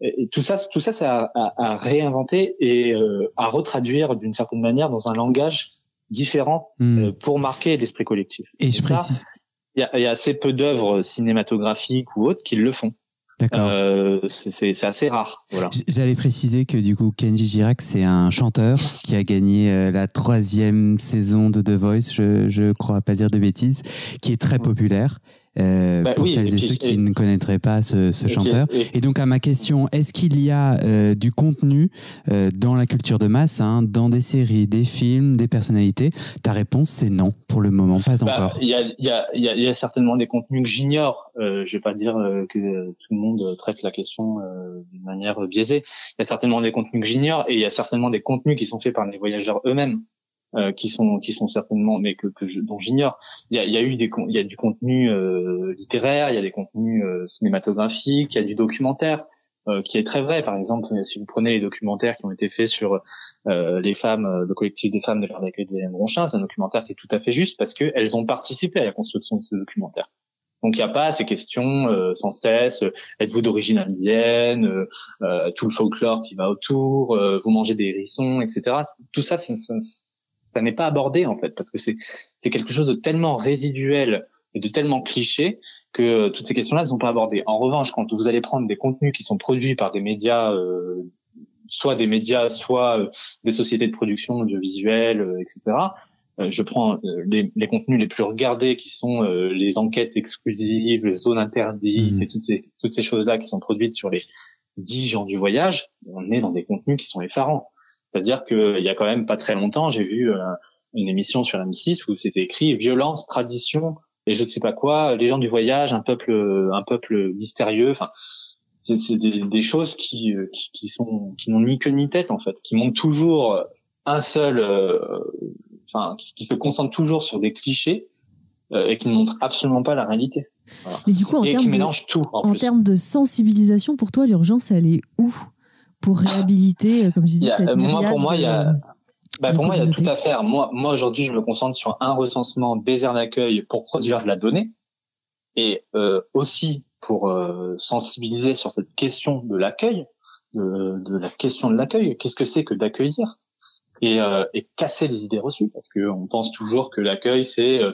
Et tout ça, tout ça, c'est à, à, réinventer et euh, à retraduire d'une certaine manière dans un langage différent mm. euh, pour marquer l'esprit collectif. Et, je précise. Il y, y a, assez peu d'œuvres cinématographiques ou autres qui le font. D'accord. Euh, c'est assez rare. Voilà. J'allais préciser que du coup, Kenji Girac, c'est un chanteur qui a gagné euh, la troisième saison de The Voice, je, je crois pas dire de bêtises, qui est très populaire. Euh, bah pour celles et, ceux qui ne connaîtraient pas ce, ce chanteur. Et, donc à ma question, est-ce qu'il y a euh, du contenu euh, dans la culture de masse, hein, dans des séries, des films, des personnalités? Ta réponse c'est non, pour le moment, pas bah, encore. Il y, a, y, a, y, a, certainement des contenus que j'ignore. Euh, je vais pas dire que tout le monde traite la question d'une manière biaisée. Il y a certainement des contenus que j'ignore et il y a certainement des contenus qui sont faits par les voyageurs eux-mêmes. Euh, qui sont qui sont certainement mais que, que je, dont j'ignore. Il y a, y a eu des il y a du contenu euh, littéraire, il y a des contenus euh, cinématographiques, il y a du documentaire euh, qui est très vrai. Par exemple, si vous prenez les documentaires qui ont été faits sur les femmes, le collectif des femmes de l'ère d'accueil des Bronchin, c'est un documentaire qui est tout à fait juste parce que elles ont participé à la construction de ce documentaire. Donc il n'y a pas ces questions euh, sans cesse. Euh, êtes-vous d'origine indienne euh, Tout le folklore qui va autour. vous mangez des hérissons, etc. Tout ça, ça, n'est pas abordé en fait parce que c'est c'est quelque chose de tellement résiduel et de tellement cliché que toutes ces questions-là ne sont pas abordées. En revanche, quand vous allez prendre des contenus qui sont produits par des médias soit des médias, soit des sociétés de production audiovisuelle, etc. Euh, je prends euh, les, les, contenus les plus regardés qui sont euh, les enquêtes exclusives, les zones interdites mmh. et toutes ces toutes ces choses là qui sont produites sur les dix gens du voyage. On est dans des contenus qui sont effarants. C'est-à-dire qu'il y a quand même pas très longtemps, j'ai vu une émission sur M6 où c'était écrit violence, tradition et je ne sais pas quoi, les gens du voyage, un peuple, un peuple mystérieux. Enfin, c'est des, des, choses qui, qui, qui sont qui n'ont ni queue ni tête en fait, qui montrent toujours un seul enfin, qui, se concentre toujours sur des clichés euh, et qui ne montrent absolument pas la réalité. Mais du coup, en termes de, tout, en, termes de sensibilisation, pour toi, l'urgence, elle est où? Pour réhabiliter, euh, comme je dis, cette moi, pour moi, il y a, bah, pour moi, il y a tout à faire. Moi, moi aujourd'hui, je me concentre sur un recensement des aires d'accueil pour produire de la donnée et euh, aussi pour euh, sensibiliser sur cette question de l'accueil, de, de, la question de l'accueil. Qu'est-ce que c'est que d'accueillir? Et, euh, et, casser les idées reçues parce que on pense toujours que l'accueil c'est euh,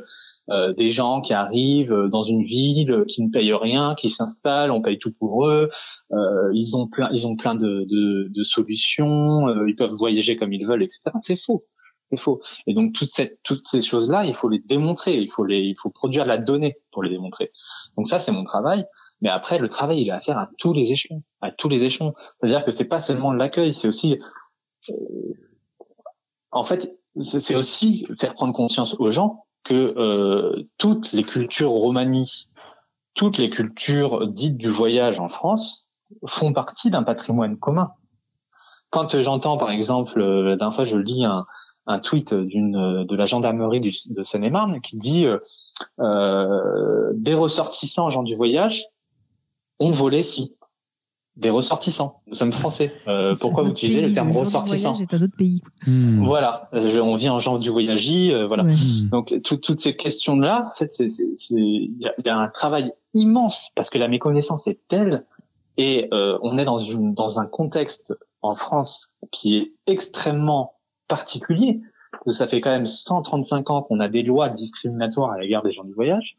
euh, des gens qui arrivent dans une ville qui ne payent rien qui s'installent on paye tout pour eux. Euh, ils ont plein ils ont plein de, de, de solutions ils peuvent voyager comme ils veulent etc c'est faux. C'est faux. Et donc toute cette, toutes ces choses là il faut les démontrer. Il faut les il faut produire la donnée pour les démontrer. Donc ça c'est mon travail. Mais après le travail il est à faire à tous les échelons. À tous les échelons. C'est à dire que c'est pas seulement l'accueil c'est aussi en fait, c'est aussi faire prendre conscience aux gens que euh, toutes les cultures romanies, toutes les cultures dites du voyage en France font partie d'un patrimoine commun. Quand j'entends, par exemple, euh, la dernière fois, je lis un, tweet de la gendarmerie de Seine-et-Marne qui dit euh, des ressortissants gens du voyage ont volé si des ressortissants. Nous sommes français. Euh, pourquoi vous utilisez le terme ressortissant C'est un autre pays. Hmm. Voilà, on vit en genre du voyage. Euh, voilà. Hmm. Donc toutes ces questions-là, en fait, il y, a un travail immense parce que la méconnaissance est telle et euh, on est dans une dans un contexte en France qui est extrêmement particulier. Ça fait quand même 135 ans qu'on a des lois discriminatoires à l'égard des gens du voyage.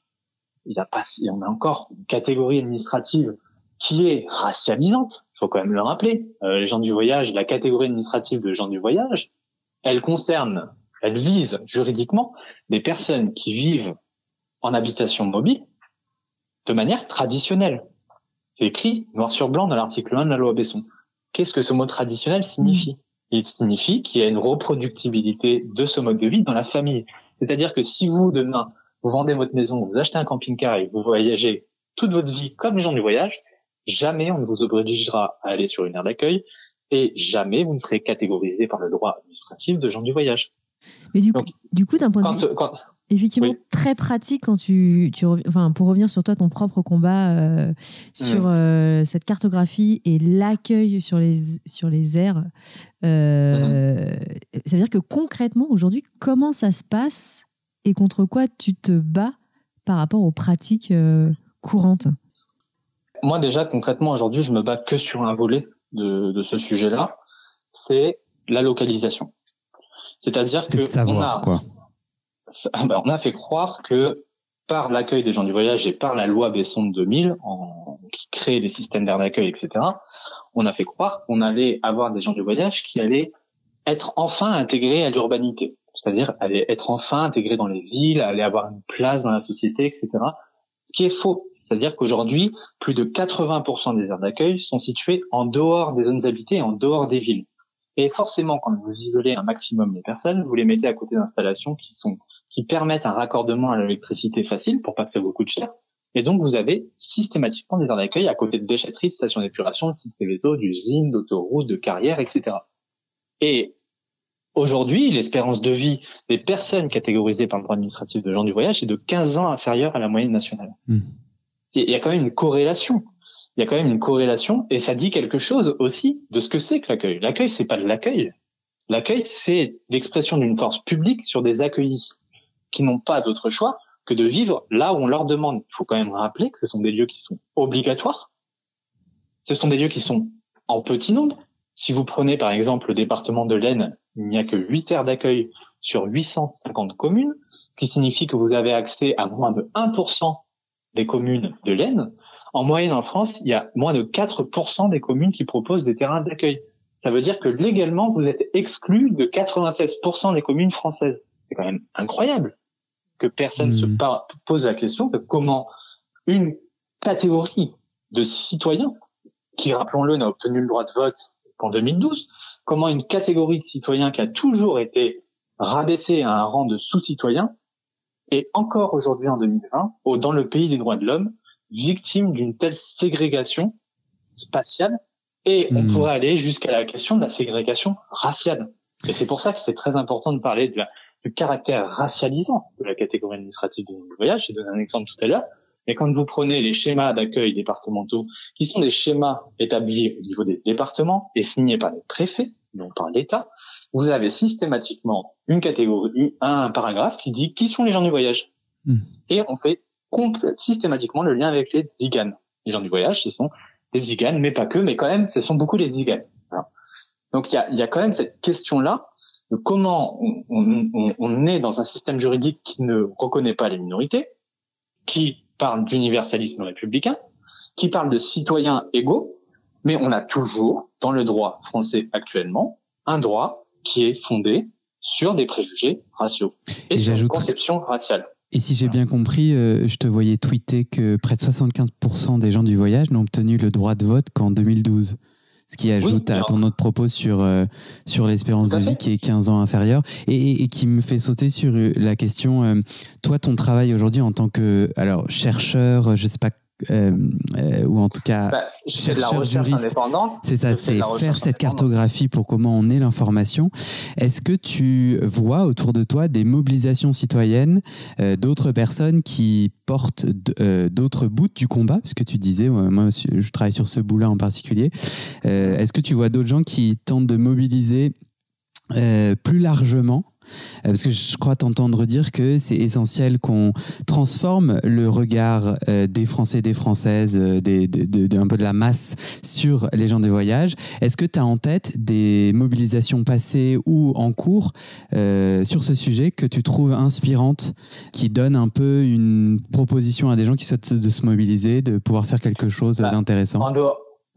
Il y a pas, on a encore une catégorie administrative qui est racialisante. Il faut quand même le rappeler. Euh, les gens du voyage, la catégorie administrative de gens du voyage, elle concerne, elle vise juridiquement des personnes qui vivent en habitation mobile de manière traditionnelle. C'est écrit noir sur blanc dans l'article 1 de la loi Besson. Qu'est-ce que ce mot traditionnel signifie? Il signifie qu'il y a une reproductibilité de ce mode de vie dans la famille. C'est-à-dire que si vous, demain, vous vendez votre maison, vous achetez un camping-car et vous voyagez toute votre vie comme les gens du voyage, jamais on ne vous obligera à aller sur une aire d'accueil et jamais vous ne serez catégorisé par le droit administratif de gens du voyage. Mais du coup, du coup, d'un point de vue effectivement très pratique quand tu, tu, enfin pour revenir sur toi ton propre combat euh, sur euh, cette cartographie et l'accueil sur les sur les aires, euh, mm-hmm. ça veut dire que concrètement aujourd'hui comment ça se passe et contre quoi tu te bats par rapport aux pratiques courantes? Moi, déjà, concrètement, aujourd'hui, je me bats que sur un volet de, de ce sujet-là, c'est la localisation. C'est-à-dire que savoir, quoi. Ben, on a fait croire que par l'accueil des gens du voyage et par la loi Besson de 2000, en, qui crée les systèmes d'air d'accueil, etc., on a fait croire qu'on allait avoir des gens du voyage qui allaient être enfin intégrés à l'urbanité, c'est-à-dire aller être enfin intégrés dans les villes, aller avoir une place dans la société, etc. Ce qui est faux. C'est-à-dire qu'aujourd'hui, plus de 80% des aires d'accueil sont situées en dehors des zones habitées, en dehors des villes. Et forcément, quand vous isolez un maximum les personnes, vous les mettez à côté d'installations qui permettent un raccordement à l'électricité facile pour pas que ça vous coûte cher. Et donc, vous avez systématiquement des aires d'accueil à côté de déchetteries, de stations d'épuration, de sites Céveso, d'usines, d'autoroutes, de carrières, etc. Et Aujourd'hui, l'espérance de vie des personnes catégorisées par le droit administratif de gens du voyage est de 15 ans inférieure à la moyenne nationale. Hmm. Il y a quand même une corrélation. Il y a quand même une corrélation et ça dit quelque chose aussi de ce que c'est que l'accueil. L'accueil, c'est pas de l'accueil. L'accueil, c'est l'expression d'une force publique sur des accueillis qui n'ont pas d'autre choix que de vivre là où on leur demande. Il faut quand même rappeler que ce sont des lieux qui sont obligatoires. Ce sont des lieux qui sont en petit nombre. Si vous prenez par exemple le département de l'Aisne, il n'y a que 8 aires d'accueil sur 850 communes, ce qui signifie que vous avez accès à moins de 1% des communes de l'Aisne. En moyenne en France, il y a moins de 4% des communes qui proposent des terrains d'accueil. Ça veut dire que légalement, vous êtes exclu de 96% des communes françaises. C'est quand même incroyable que personne se hmm. pose la question de comment une catégorie de citoyens, qui, rappelons-le, n'a obtenu le droit de vote qu'en 2012, comment une catégorie de citoyens qui a toujours été rabaissée à un rang de sous-citoyen est encore aujourd'hui en 2020, dans le pays des droits de l'homme, victime d'une telle ségrégation spatiale et on hmm. pourrait aller jusqu'à la question de la ségrégation raciale. Et c'est pour ça que c'est très important de parler de la, du caractère racialisant de la catégorie administrative du voyage. J'ai donné un exemple tout à l'heure. Mais quand vous prenez les schémas d'accueil départementaux, qui sont des schémas établis au niveau des départements et signés par les préfets, non par l'État, vous avez systématiquement une catégorie, un paragraphe qui dit qui sont les gens du voyage. Hmm. Et on fait systématiquement le lien avec les ziganes. Les gens du voyage, ce sont les ziganes, mais pas que, mais quand même, ce sont beaucoup les ziganes. Donc il y a, y a, quand même cette question-là de comment on, on, on, est dans un système juridique qui ne reconnaît pas les minorités, qui parle d'universalisme républicain, qui parle de citoyens égaux, mais on a toujours, dans le droit français actuellement, un droit qui est fondé sur des préjugés raciaux et, sur une conception raciale. Et si j'ai bien compris, euh, je te voyais tweeter que près de 75% des gens du voyage n'ont obtenu le droit de vote qu'en 2012. Ce qui ajoute à ton autre propos sur, euh, sur l'espérance de vie qui est 15 ans inférieure et, et, qui me fait sauter sur euh, la question, toi, ton travail aujourd'hui en tant que alors, chercheur, je sais pas euh, euh, ou en tout cas bah, de la recherche indépendante. C'est ça, c'est faire cette cartographie pour comment on est l'information. Est-ce que tu vois autour de toi des mobilisations citoyennes, euh, d'autres personnes qui portent d'autres bouts du combat, puisque tu disais, moi je travaille sur ce bout-là en particulier. Est-ce que tu vois d'autres gens qui tentent de mobiliser plus largement euh, parce que je crois t'entendre dire que c'est essentiel qu'on transforme le regard euh, des Français, des Françaises, euh, des, de, un peu de la masse sur les gens des voyages. Est-ce que tu as en tête des mobilisations passées ou en cours sur ce sujet que tu trouves inspirantes, qui donnent un peu une proposition à des gens qui souhaitent de se mobiliser, de pouvoir faire quelque chose bah, d'intéressant?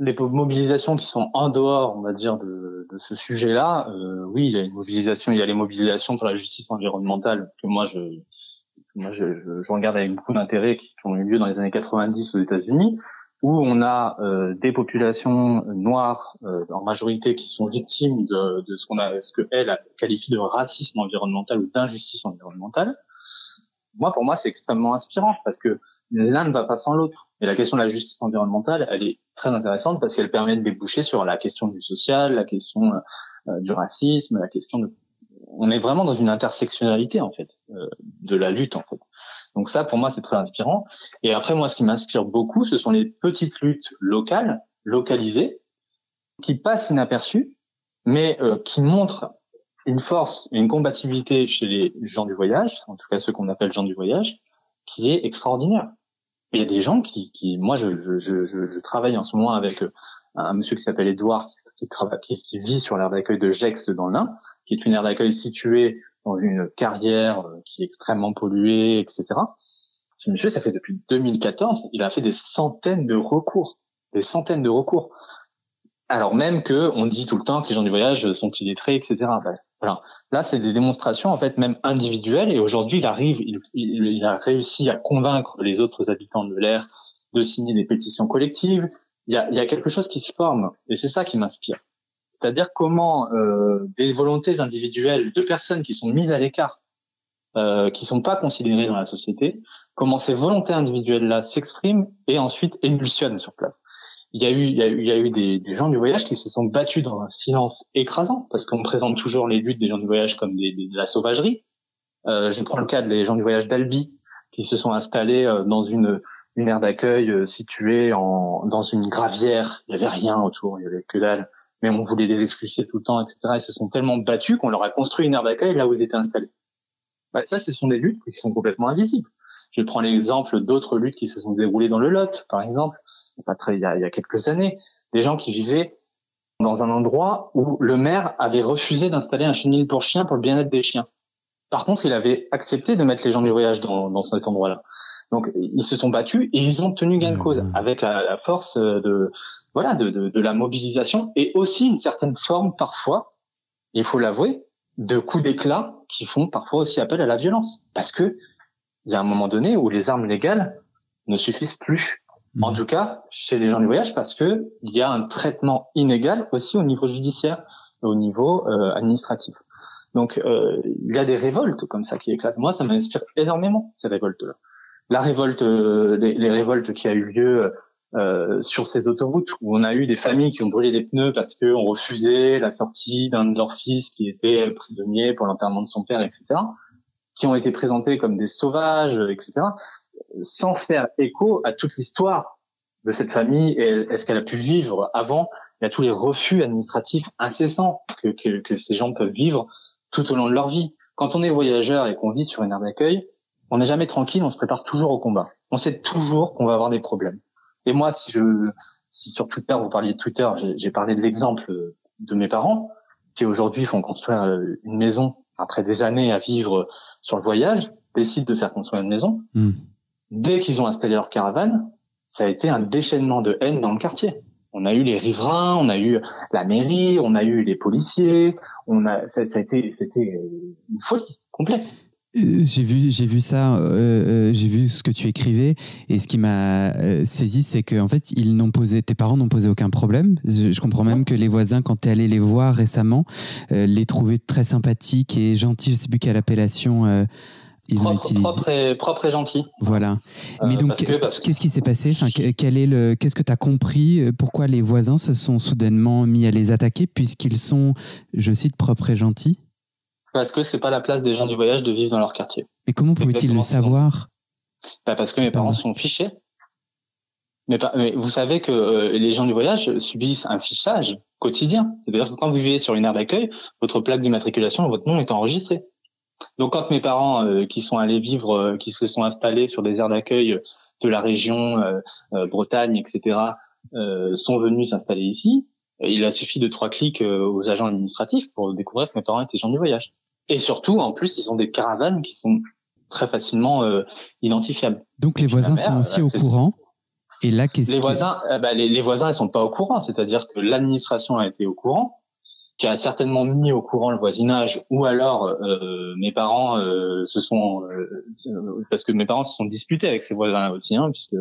Les mobilisations qui sont en dehors, on va dire, de, de ce sujet-là, euh, oui, il y a une mobilisation, il y a les mobilisations pour la justice environnementale que moi je, moi je, je, je regarde avec beaucoup d'intérêt qui ont eu lieu dans les années 90 aux États-Unis, où on a euh, des populations noires euh, en majorité qui sont victimes de, de ce qu'on a, ce que elle qualifie de racisme environnemental ou d'injustice environnementale. Moi, pour moi, c'est extrêmement inspirant parce que l'un ne va pas sans l'autre. Et la question de la justice environnementale, elle est très intéressante parce qu'elle permet de déboucher sur la question du social, la question euh, du racisme, la question de on est vraiment dans une intersectionnalité en fait euh, de la lutte en fait. Donc ça pour moi c'est très inspirant. Et après moi ce qui m'inspire beaucoup ce sont les petites luttes locales, localisées, qui passent inaperçues, mais euh, qui montrent une force, une compatibilité chez les gens du voyage, en tout cas ceux qu'on appelle gens du voyage, qui est extraordinaire il y a des gens qui, moi, je, travaille en ce moment avec euh, un monsieur qui s'appelle Edouard, qui, travaille, qui, vit sur l'aire d'accueil de Gex dans l'Ain, qui est une aire d'accueil située dans une carrière euh, qui est extrêmement polluée, etc. Ce monsieur, ça fait depuis 2014, il a fait des centaines de recours, des centaines de recours alors même que on dit tout le temps que les gens du voyage sont illettrés, etc. Ben, voilà. Là, c'est des démonstrations en fait même individuelles. Et aujourd'hui, il arrive, il, il, a réussi à convaincre les autres habitants de l'air de signer des pétitions collectives. Il y a, il y a quelque chose qui se forme, et c'est ça qui m'inspire. C'est-à-dire comment euh, des volontés individuelles de personnes qui sont mises à l'écart euh, qui sont pas considérés dans la société, comment ces volontés individuelles-là s'expriment et ensuite émulsionnent sur place. Il y a eu, il y a eu, il y a eu des, gens du voyage qui se sont battus dans un silence écrasant, parce qu'on présente toujours les luttes des gens du voyage comme des, de la sauvagerie. Euh, je prends le cas des gens du voyage d'Albi, qui se sont installés euh, dans une, une aire d'accueil euh, située en, dans une gravière. Il y avait rien autour, il y avait que dalle. Mais on voulait les expulser tout le temps, etc. Ils se sont tellement battus qu'on leur a construit une aire d'accueil là où ils étaient installés. Bah, ça, ce sont des luttes qui sont complètement invisibles. Je prends l'exemple d'autres luttes qui se sont déroulées dans le Lot, par exemple, pas très, il, y a, il y a quelques années, des gens qui vivaient dans un endroit où le maire avait refusé d'installer un chenil pour chiens pour le bien-être des chiens. Par contre, il avait accepté de mettre les gens du voyage dans, dans cet endroit-là. Donc, ils se sont battus et ils ont tenu gain de cause avec la, la force de voilà de, de, de, la mobilisation et aussi une certaine forme parfois, il faut l'avouer, de coups d'éclat qui font parfois aussi appel à la violence. Parce que il y a un moment donné où les armes légales ne suffisent plus. En mmh. tout cas, chez les gens du voyage, parce que il y a un traitement inégal aussi au niveau judiciaire, au niveau euh, administratif. Donc, euh, il y a des révoltes comme ça qui éclatent. Moi, ça m'inspire énormément ces révoltes-là. La révolte, euh, les, révoltes qui a eu lieu euh, sur ces autoroutes où on a eu des familles qui ont brûlé des pneus parce qu'on refusait la sortie d'un de leurs fils qui était prisonnier pour l'enterrement de son père, etc., qui ont été présentés comme des sauvages, etc., sans faire écho à toute l'histoire de cette famille et est-ce qu'elle a pu vivre avant Il y a tous les refus administratifs incessants que, que, que ces gens peuvent vivre tout au long de leur vie. Quand on est voyageur et qu'on vit sur une aire d'accueil, on n'est jamais tranquille, on se prépare toujours au combat. On sait toujours qu'on va avoir des problèmes. Et moi, si je, si sur Twitter, vous parliez de Twitter, j'ai parlé de l'exemple de mes parents qui aujourd'hui font construire euh, une maison après des années à vivre sur le voyage, décident de faire construire une maison. Hmm. Dès qu'ils ont installé leur caravane, ça a été un déchaînement de haine dans le quartier. On a eu les riverains, on a eu la mairie, on a eu les policiers, on a, ça, ça a été, c'était une folie complète. Euh, j'ai vu, j'ai vu ça, euh, euh, j'ai vu ce que tu écrivais et ce qui m'a saisi, c'est que en fait, ils n'ont posé, tes parents n'ont posé aucun problème. Je, comprends même que les voisins, quand tu es allé les voir récemment, les trouvaient très sympathiques et gentils. Je sais plus quelle appellation ils propre, ont utilisé. Propre et, propre et gentil. Voilà. Mais donc, qu'est-ce qui s'est passé? Enfin, quel est le, qu'est-ce que tu as compris Pourquoi les voisins se sont soudainement mis à les attaquer puisqu'ils sont, je cite, propres et gentils? Parce que c'est pas la place des gens du voyage de vivre dans leur quartier. Mais comment pouvaient-ils le savoir? Bah Parce que mes parents sont fichés. Mais, mais, vous savez que euh, les gens du voyage subissent un fichage quotidien. C'est-à-dire que quand vous vivez sur une aire d'accueil, votre plaque d'immatriculation, votre nom est enregistré. Donc quand mes parents euh, qui sont allés vivre, euh, qui se sont installés sur des aires d'accueil de la région Bretagne, etc., sont venus s'installer ici, il a suffi de trois clics aux agents administratifs pour découvrir que mes parents étaient gens du voyage. Et surtout, en plus, ils ont des caravanes qui sont très facilement euh, identifiables. Donc les voisins sont aussi au courant. Et là, qu'est-ce les voisins, euh, bah, les, les, voisins, ils sont pas au courant. C'est-à-dire que l'administration a été au courant, qui a certainement mis au courant le voisinage, ou alors euh, mes parents euh, se sont, euh, parce que mes parents se sont disputés avec ces voisins-là aussi, hein, puisque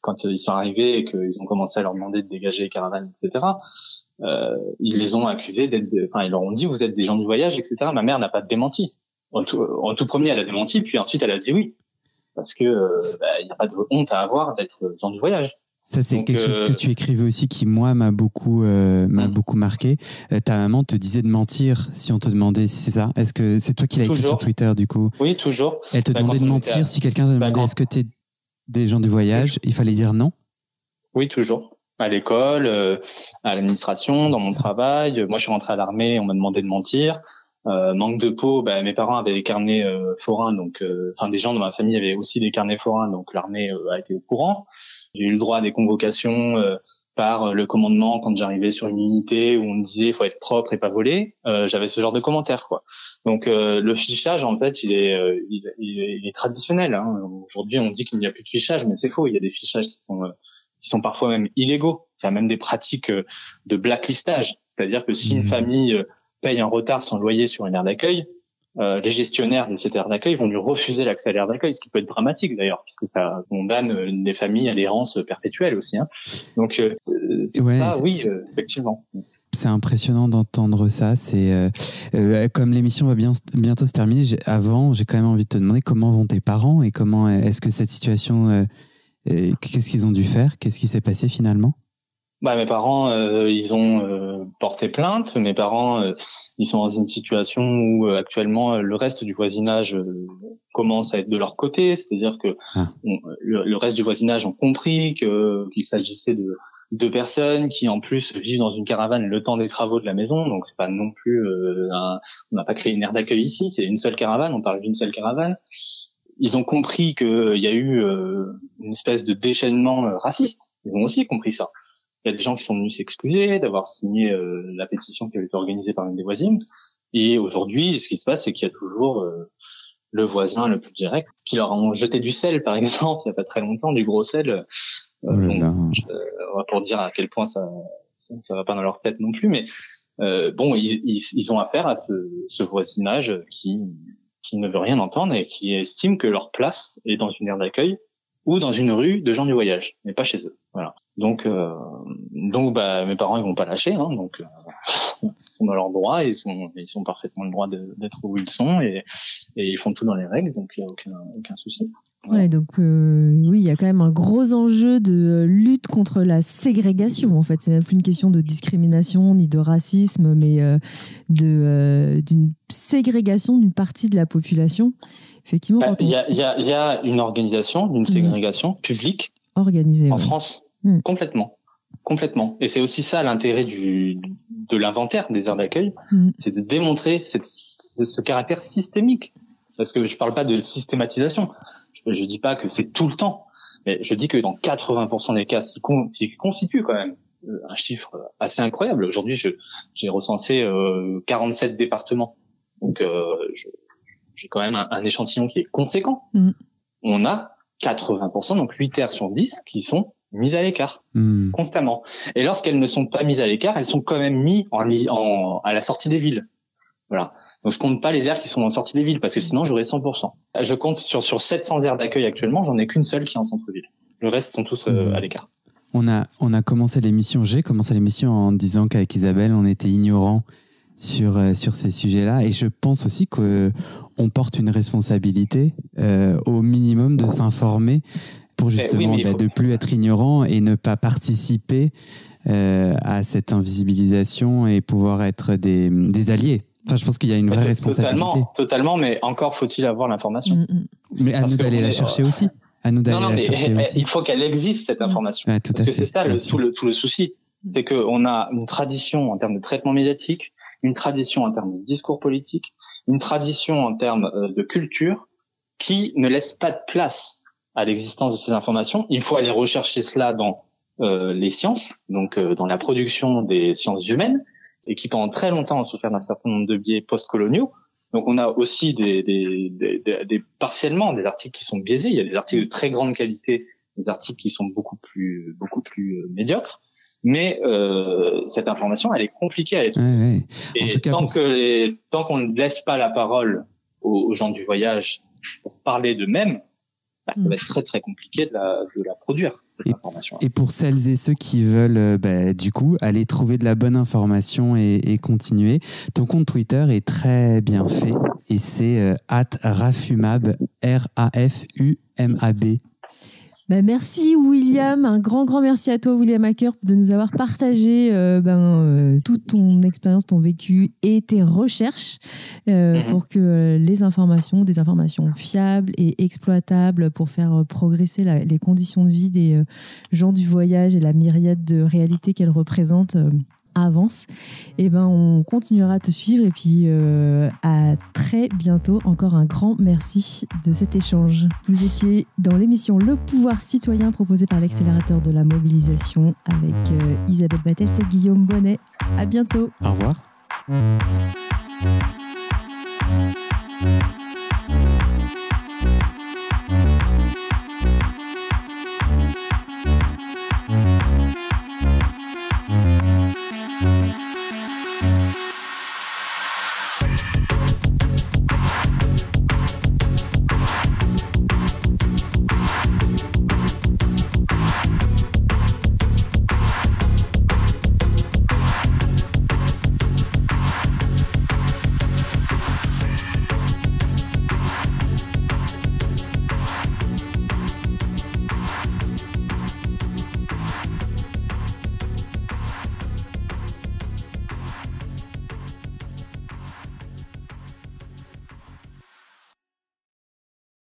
quand ils sont arrivés et qu'ils ont commencé à leur demander de dégager les caravanes, etc. Euh, ils les ont accusés d'être, enfin ils leur ont dit vous êtes des gens du voyage, etc. Ma mère n'a pas démenti. En tout, en tout, premier, elle a démenti, puis ensuite elle a dit oui, parce que euh, bah, il n'y a pas de honte à avoir d'être gens du voyage. Ça, c'est quelque chose que euh, tu écrivais aussi qui, moi, m'a beaucoup, m'a mm. beaucoup marqué. ta maman te disait de mentir si on te demandait si c'est ça? Est-ce que c'est toi qui l'as écrit sur Twitter, du coup? Oui, toujours. Elle te bah, demandait de mentir si quelqu'un te bah, demandait est-ce que tu es des gens du voyage? Il fallait dire non? Oui, toujours à l'école, euh, à l'administration, dans mon travail. Moi, je suis rentré à l'armée, on m'a demandé de mentir. Euh, manque de peau, bah, mes parents avaient des carnets euh, forains, donc euh, enfin des gens de ma famille avaient aussi des carnets forains, donc l'armée a été au courant. J'ai eu le droit à des convocations par le commandement quand j'arrivais sur une unité où on me disait faut être propre et pas voler. J'avais ce genre de commentaires quoi. Donc le fichage en fait il est il, il est traditionnel. Hein. Aujourd'hui on dit qu'il n'y a plus de fichage, mais c'est faux. Il y a des fichages qui sont qui sont parfois même illégaux. Il y a même des pratiques euh, de blacklistage, c'est-à-dire que si une mmh. famille euh, paye en retard son loyer sur une aire d'accueil, euh, les gestionnaires de cette aire d'accueil vont lui refuser l'accès à l'aire d'accueil, ce qui peut être dramatique d'ailleurs, puisque ça condamne des familles à l'errance perpétuelle aussi. Hein. Donc, c'est ça, oui, effectivement. c'est impressionnant d'entendre ça. C'est euh, euh, comme l'émission va bien, bientôt se terminer. Avant, j'ai quand même envie de te demander comment vont tes parents et comment est-ce que cette situation, euh, qu'est-ce qu'ils ont dû faire, qu'est-ce qui s'est passé finalement? Bah, mes parents, ils ont porté plainte. Mes parents, ils sont dans une situation où actuellement le reste du voisinage commence à être de leur côté, c'est-à-dire que ah. le, le, reste du voisinage ont compris que qu'il s'agissait de deux personnes qui en plus vivent dans une caravane le temps des travaux de la maison, donc c'est pas non plus euh, on n'a pas créé une aire d'accueil ici, c'est une seule caravane, on parle d'une seule caravane. Ils ont compris qu'il euh, y a eu euh, une espèce de déchaînement raciste. Ils ont aussi compris ça. Il y a des gens qui sont venus s'excuser d'avoir signé la pétition qui avait été organisée par une des voisines. Et aujourd'hui, ce qui se passe, c'est qu'il y a toujours le voisin le plus direct qui leur ont jeté du sel, par exemple, il y a pas très longtemps, du gros sel Oh pour dire à quel point ça, ça, va pas dans leur tête non plus, mais euh, bon, ils, ils, ont affaire à ce, ce voisinage qui, qui ne veut rien entendre et qui estime que leur place est dans une aire d'accueil ou dans une rue de gens du voyage, mais pas chez eux. Voilà. Donc, euh, donc, bah, mes parents ils vont pas lâcher, hein, donc euh, ils sont dans leur droit, ils sont, ils sont parfaitement le droit d'être où ils sont et, et ils font tout dans les règles, donc il y a aucun, aucun souci. Ouais, donc euh, oui, il y a quand même un gros enjeu de lutte contre la ségrégation. En fait, c'est même plus une question de discrimination ni de racisme, mais de d'une ségrégation d'une partie de la population. Effectivement, bah, il y, a, y, y, a, une organisation d'une mmh. ségrégation publique organisée en France, mmh. complètement, complètement. Et c'est aussi ça l'intérêt du de l'inventaire des aires d'accueil, mmh. c'est de démontrer cette, ce, ce caractère systémique parce que je parle pas de systématisation. Je, je dis pas que c'est tout le temps, mais je dis que dans 80% des cas, ce qui constitue quand même euh, un chiffre assez incroyable. Aujourd'hui, j'ai recensé euh, 47 départements, donc euh, j'ai quand même un, échantillon qui est conséquent. Mm. On a 80%, donc 8 terres sur 10 qui sont mises à l'écart mm. constamment. Et lorsqu'elles ne sont pas mises à l'écart, elles sont quand même mises en, en, à la sortie des villes. Voilà. Donc je compte pas les aires qui sont en sortie des villes parce que sinon j'aurais 100%. Je compte sur sur 700 aires d'accueil actuellement, j'en ai qu'une seule qui est en centre-ville. Le reste sont tous euh, mmh. à l'écart. On a on a commencé l'émission, j'ai commencé l'émission en disant qu'avec Isabelle on était ignorants sur euh, sur ces sujets-là et je pense aussi que on porte une responsabilité euh, au minimum de s'informer pour eh justement bah, de plus être ignorant et ne pas participer à cette invisibilisation et pouvoir être des, des alliés Enfin, je pense qu'il y a une vraie responsabilité. Totalement, totalement, mais encore faut-il avoir l'information. Mm, mm. Mais à nous d'aller la chercher aussi. À nous d'aller la chercher aussi. Il faut qu'elle existe cette information. tout Parce que c'est ça le, tout, le, tout le souci. C'est qu'on a une tradition en termes de traitement médiatique, une tradition en termes de discours politique, une tradition en termes euh, de culture qui ne laisse pas de place à l'existence de ces informations. Il faut aller rechercher cela dans euh, les sciences, donc euh, dans la production des sciences humaines, et qui pendant très longtemps ont souffert d'un certain nombre de biais post-coloniaux. Donc on a aussi des, des, des, des, partiellement des articles qui sont biaisés. Il y a des articles de très grande qualité, des articles qui sont beaucoup plus beaucoup plus euh, médiocres. Mais euh, cette information, elle est compliquée à être. Et tant que tant qu'on ne laisse pas la parole aux, aux gens du voyage pour parler d'eux-mêmes, bah, ça va mm. être très très compliqué de la, de la produire cette et, information. Et pour celles et ceux qui veulent euh, bah, du coup aller trouver de la bonne information et, et, continuer, ton compte Twitter est très bien fait et c'est euh, @rafumab r a f u m a b bah, merci William, un grand grand merci à toi William Hacker de nous avoir partagé euh, ben, euh, toute ton expérience, ton vécu et tes recherches euh, mhm. pour que les informations, des informations fiables et exploitables pour faire progresser les conditions de vie des gens du voyage et la myriade de réalités qu'elles représentent avance, et eh ben on continuera à te suivre et puis euh, à très bientôt. Encore un grand merci de cet échange. Vous étiez dans l'émission Le pouvoir citoyen proposée par l'accélérateur de la mobilisation avec euh, Isabelle Batteste et Guillaume Bonnet. À bientôt. Au revoir.